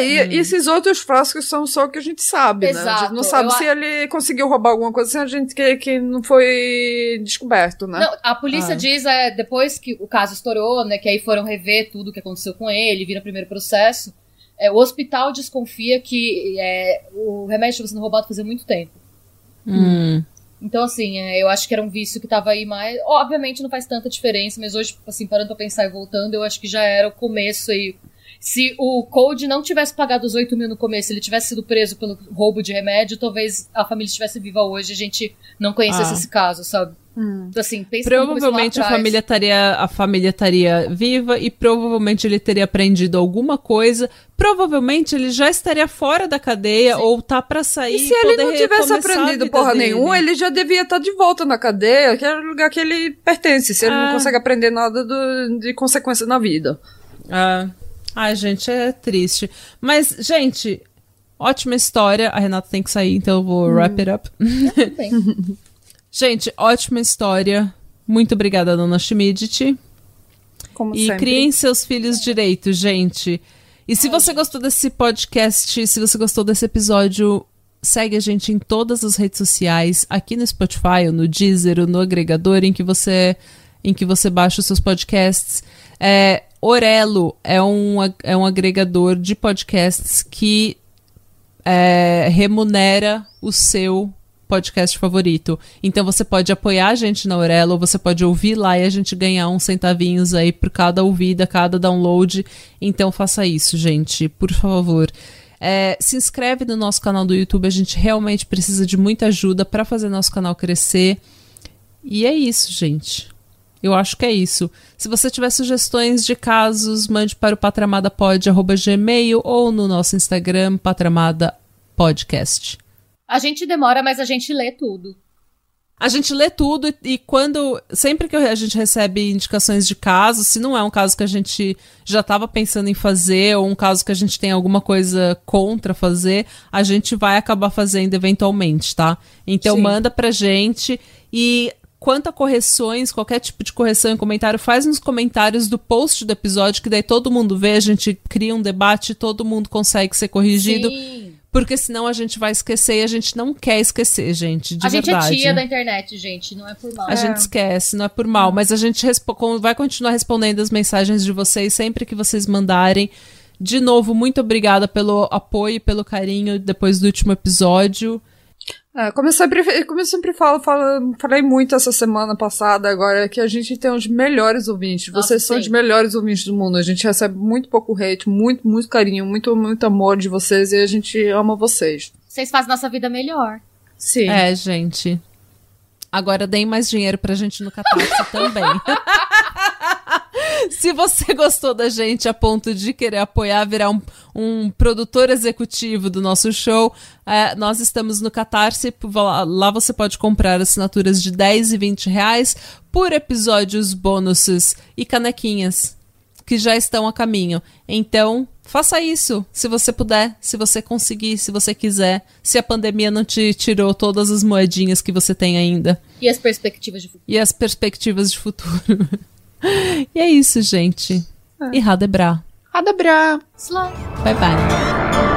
S2: é, e, hum. esses outros frascos são só o que a gente sabe, Exato. né? A gente não sabe eu se a... ele conseguiu roubar alguma coisa sem a gente que, que não foi descoberto, né? Não,
S3: a polícia ah. diz, é, depois que o caso estourou, né, que aí foram rever tudo o que aconteceu com ele, viram o primeiro processo, é, o hospital desconfia que é, o remédio estava sendo roubado fazia muito tempo.
S1: Hum.
S3: Então, assim, é, eu acho que era um vício que tava aí mais. Obviamente não faz tanta diferença, mas hoje, assim, parando pra pensar e voltando, eu acho que já era o começo aí se o Code não tivesse pagado os 8 mil no começo, ele tivesse sido preso pelo roubo de remédio, talvez a família estivesse viva hoje e a gente não conhecesse ah. esse caso, sabe? Hum. Assim,
S1: provavelmente a família estaria a família estaria viva e provavelmente ele teria aprendido alguma coisa. Provavelmente ele já estaria fora da cadeia Sim. ou tá para sair.
S2: E se ele não tivesse aprendido porra nenhuma, ele já devia estar tá de volta na cadeia, que é o lugar que ele pertence. Se ele não ah. consegue aprender nada do, de consequência na vida.
S1: Ah. Ai, gente, é triste. Mas, gente, ótima história. A Renata tem que sair, então eu vou hum. wrap it up. gente, ótima história. Muito obrigada, dona Schmidt.
S2: Como
S1: e
S2: sempre.
S1: criem seus filhos direito, gente. E se você gostou desse podcast, se você gostou desse episódio, segue a gente em todas as redes sociais, aqui no Spotify, no Deezer, ou no agregador em que você em que você baixa os seus podcasts. É, Orelo é um, é um agregador de podcasts que é, remunera o seu podcast favorito. Então você pode apoiar a gente na Orelo, você pode ouvir lá e a gente ganhar uns centavinhos aí por cada ouvida, cada download. Então faça isso, gente, por favor. É, se inscreve no nosso canal do YouTube, a gente realmente precisa de muita ajuda para fazer nosso canal crescer. E é isso, gente. Eu acho que é isso. Se você tiver sugestões de casos, mande para o patramadapod.gmail ou no nosso Instagram, Patramada Podcast.
S3: A gente demora, mas a gente lê tudo.
S1: A gente lê tudo e, e, quando. Sempre que a gente recebe indicações de casos, se não é um caso que a gente já estava pensando em fazer, ou um caso que a gente tem alguma coisa contra fazer, a gente vai acabar fazendo eventualmente, tá? Então Sim. manda pra gente. E quanto a correções, qualquer tipo de correção em comentário, faz nos comentários do post do episódio, que daí todo mundo vê, a gente cria um debate, todo mundo consegue ser corrigido. Sim. Porque senão a gente vai esquecer e a gente não quer esquecer, gente. De
S3: a
S1: verdade.
S3: gente é tia da internet, gente, não é por mal.
S1: A é. gente esquece, não é por mal. Mas a gente vai continuar respondendo as mensagens de vocês sempre que vocês mandarem. De novo, muito obrigada pelo apoio e pelo carinho depois do último episódio.
S2: É, como, eu sempre, como eu sempre falo, falo, falei muito essa semana passada agora, que a gente tem os melhores ouvintes. Nossa, vocês sim. são os melhores ouvintes do mundo. A gente recebe muito pouco hate, muito, muito carinho, muito, muito amor de vocês e a gente ama vocês.
S3: Vocês fazem nossa vida melhor.
S1: Sim. É, gente. Agora deem mais dinheiro pra gente no Catarse também. Se você gostou da gente a ponto de querer apoiar, virar um, um produtor executivo do nosso show, é, nós estamos no Catarse. Lá você pode comprar assinaturas de 10 e 20 reais por episódios, bônus e canequinhas que já estão a caminho. Então, faça isso, se você puder, se você conseguir, se você quiser, se a pandemia não te tirou todas as moedinhas que você tem ainda.
S3: E as perspectivas de futuro.
S1: E as perspectivas de futuro. e é isso, gente. É. E Radebra.
S2: Radebra.
S3: Slá.
S1: Bye bye.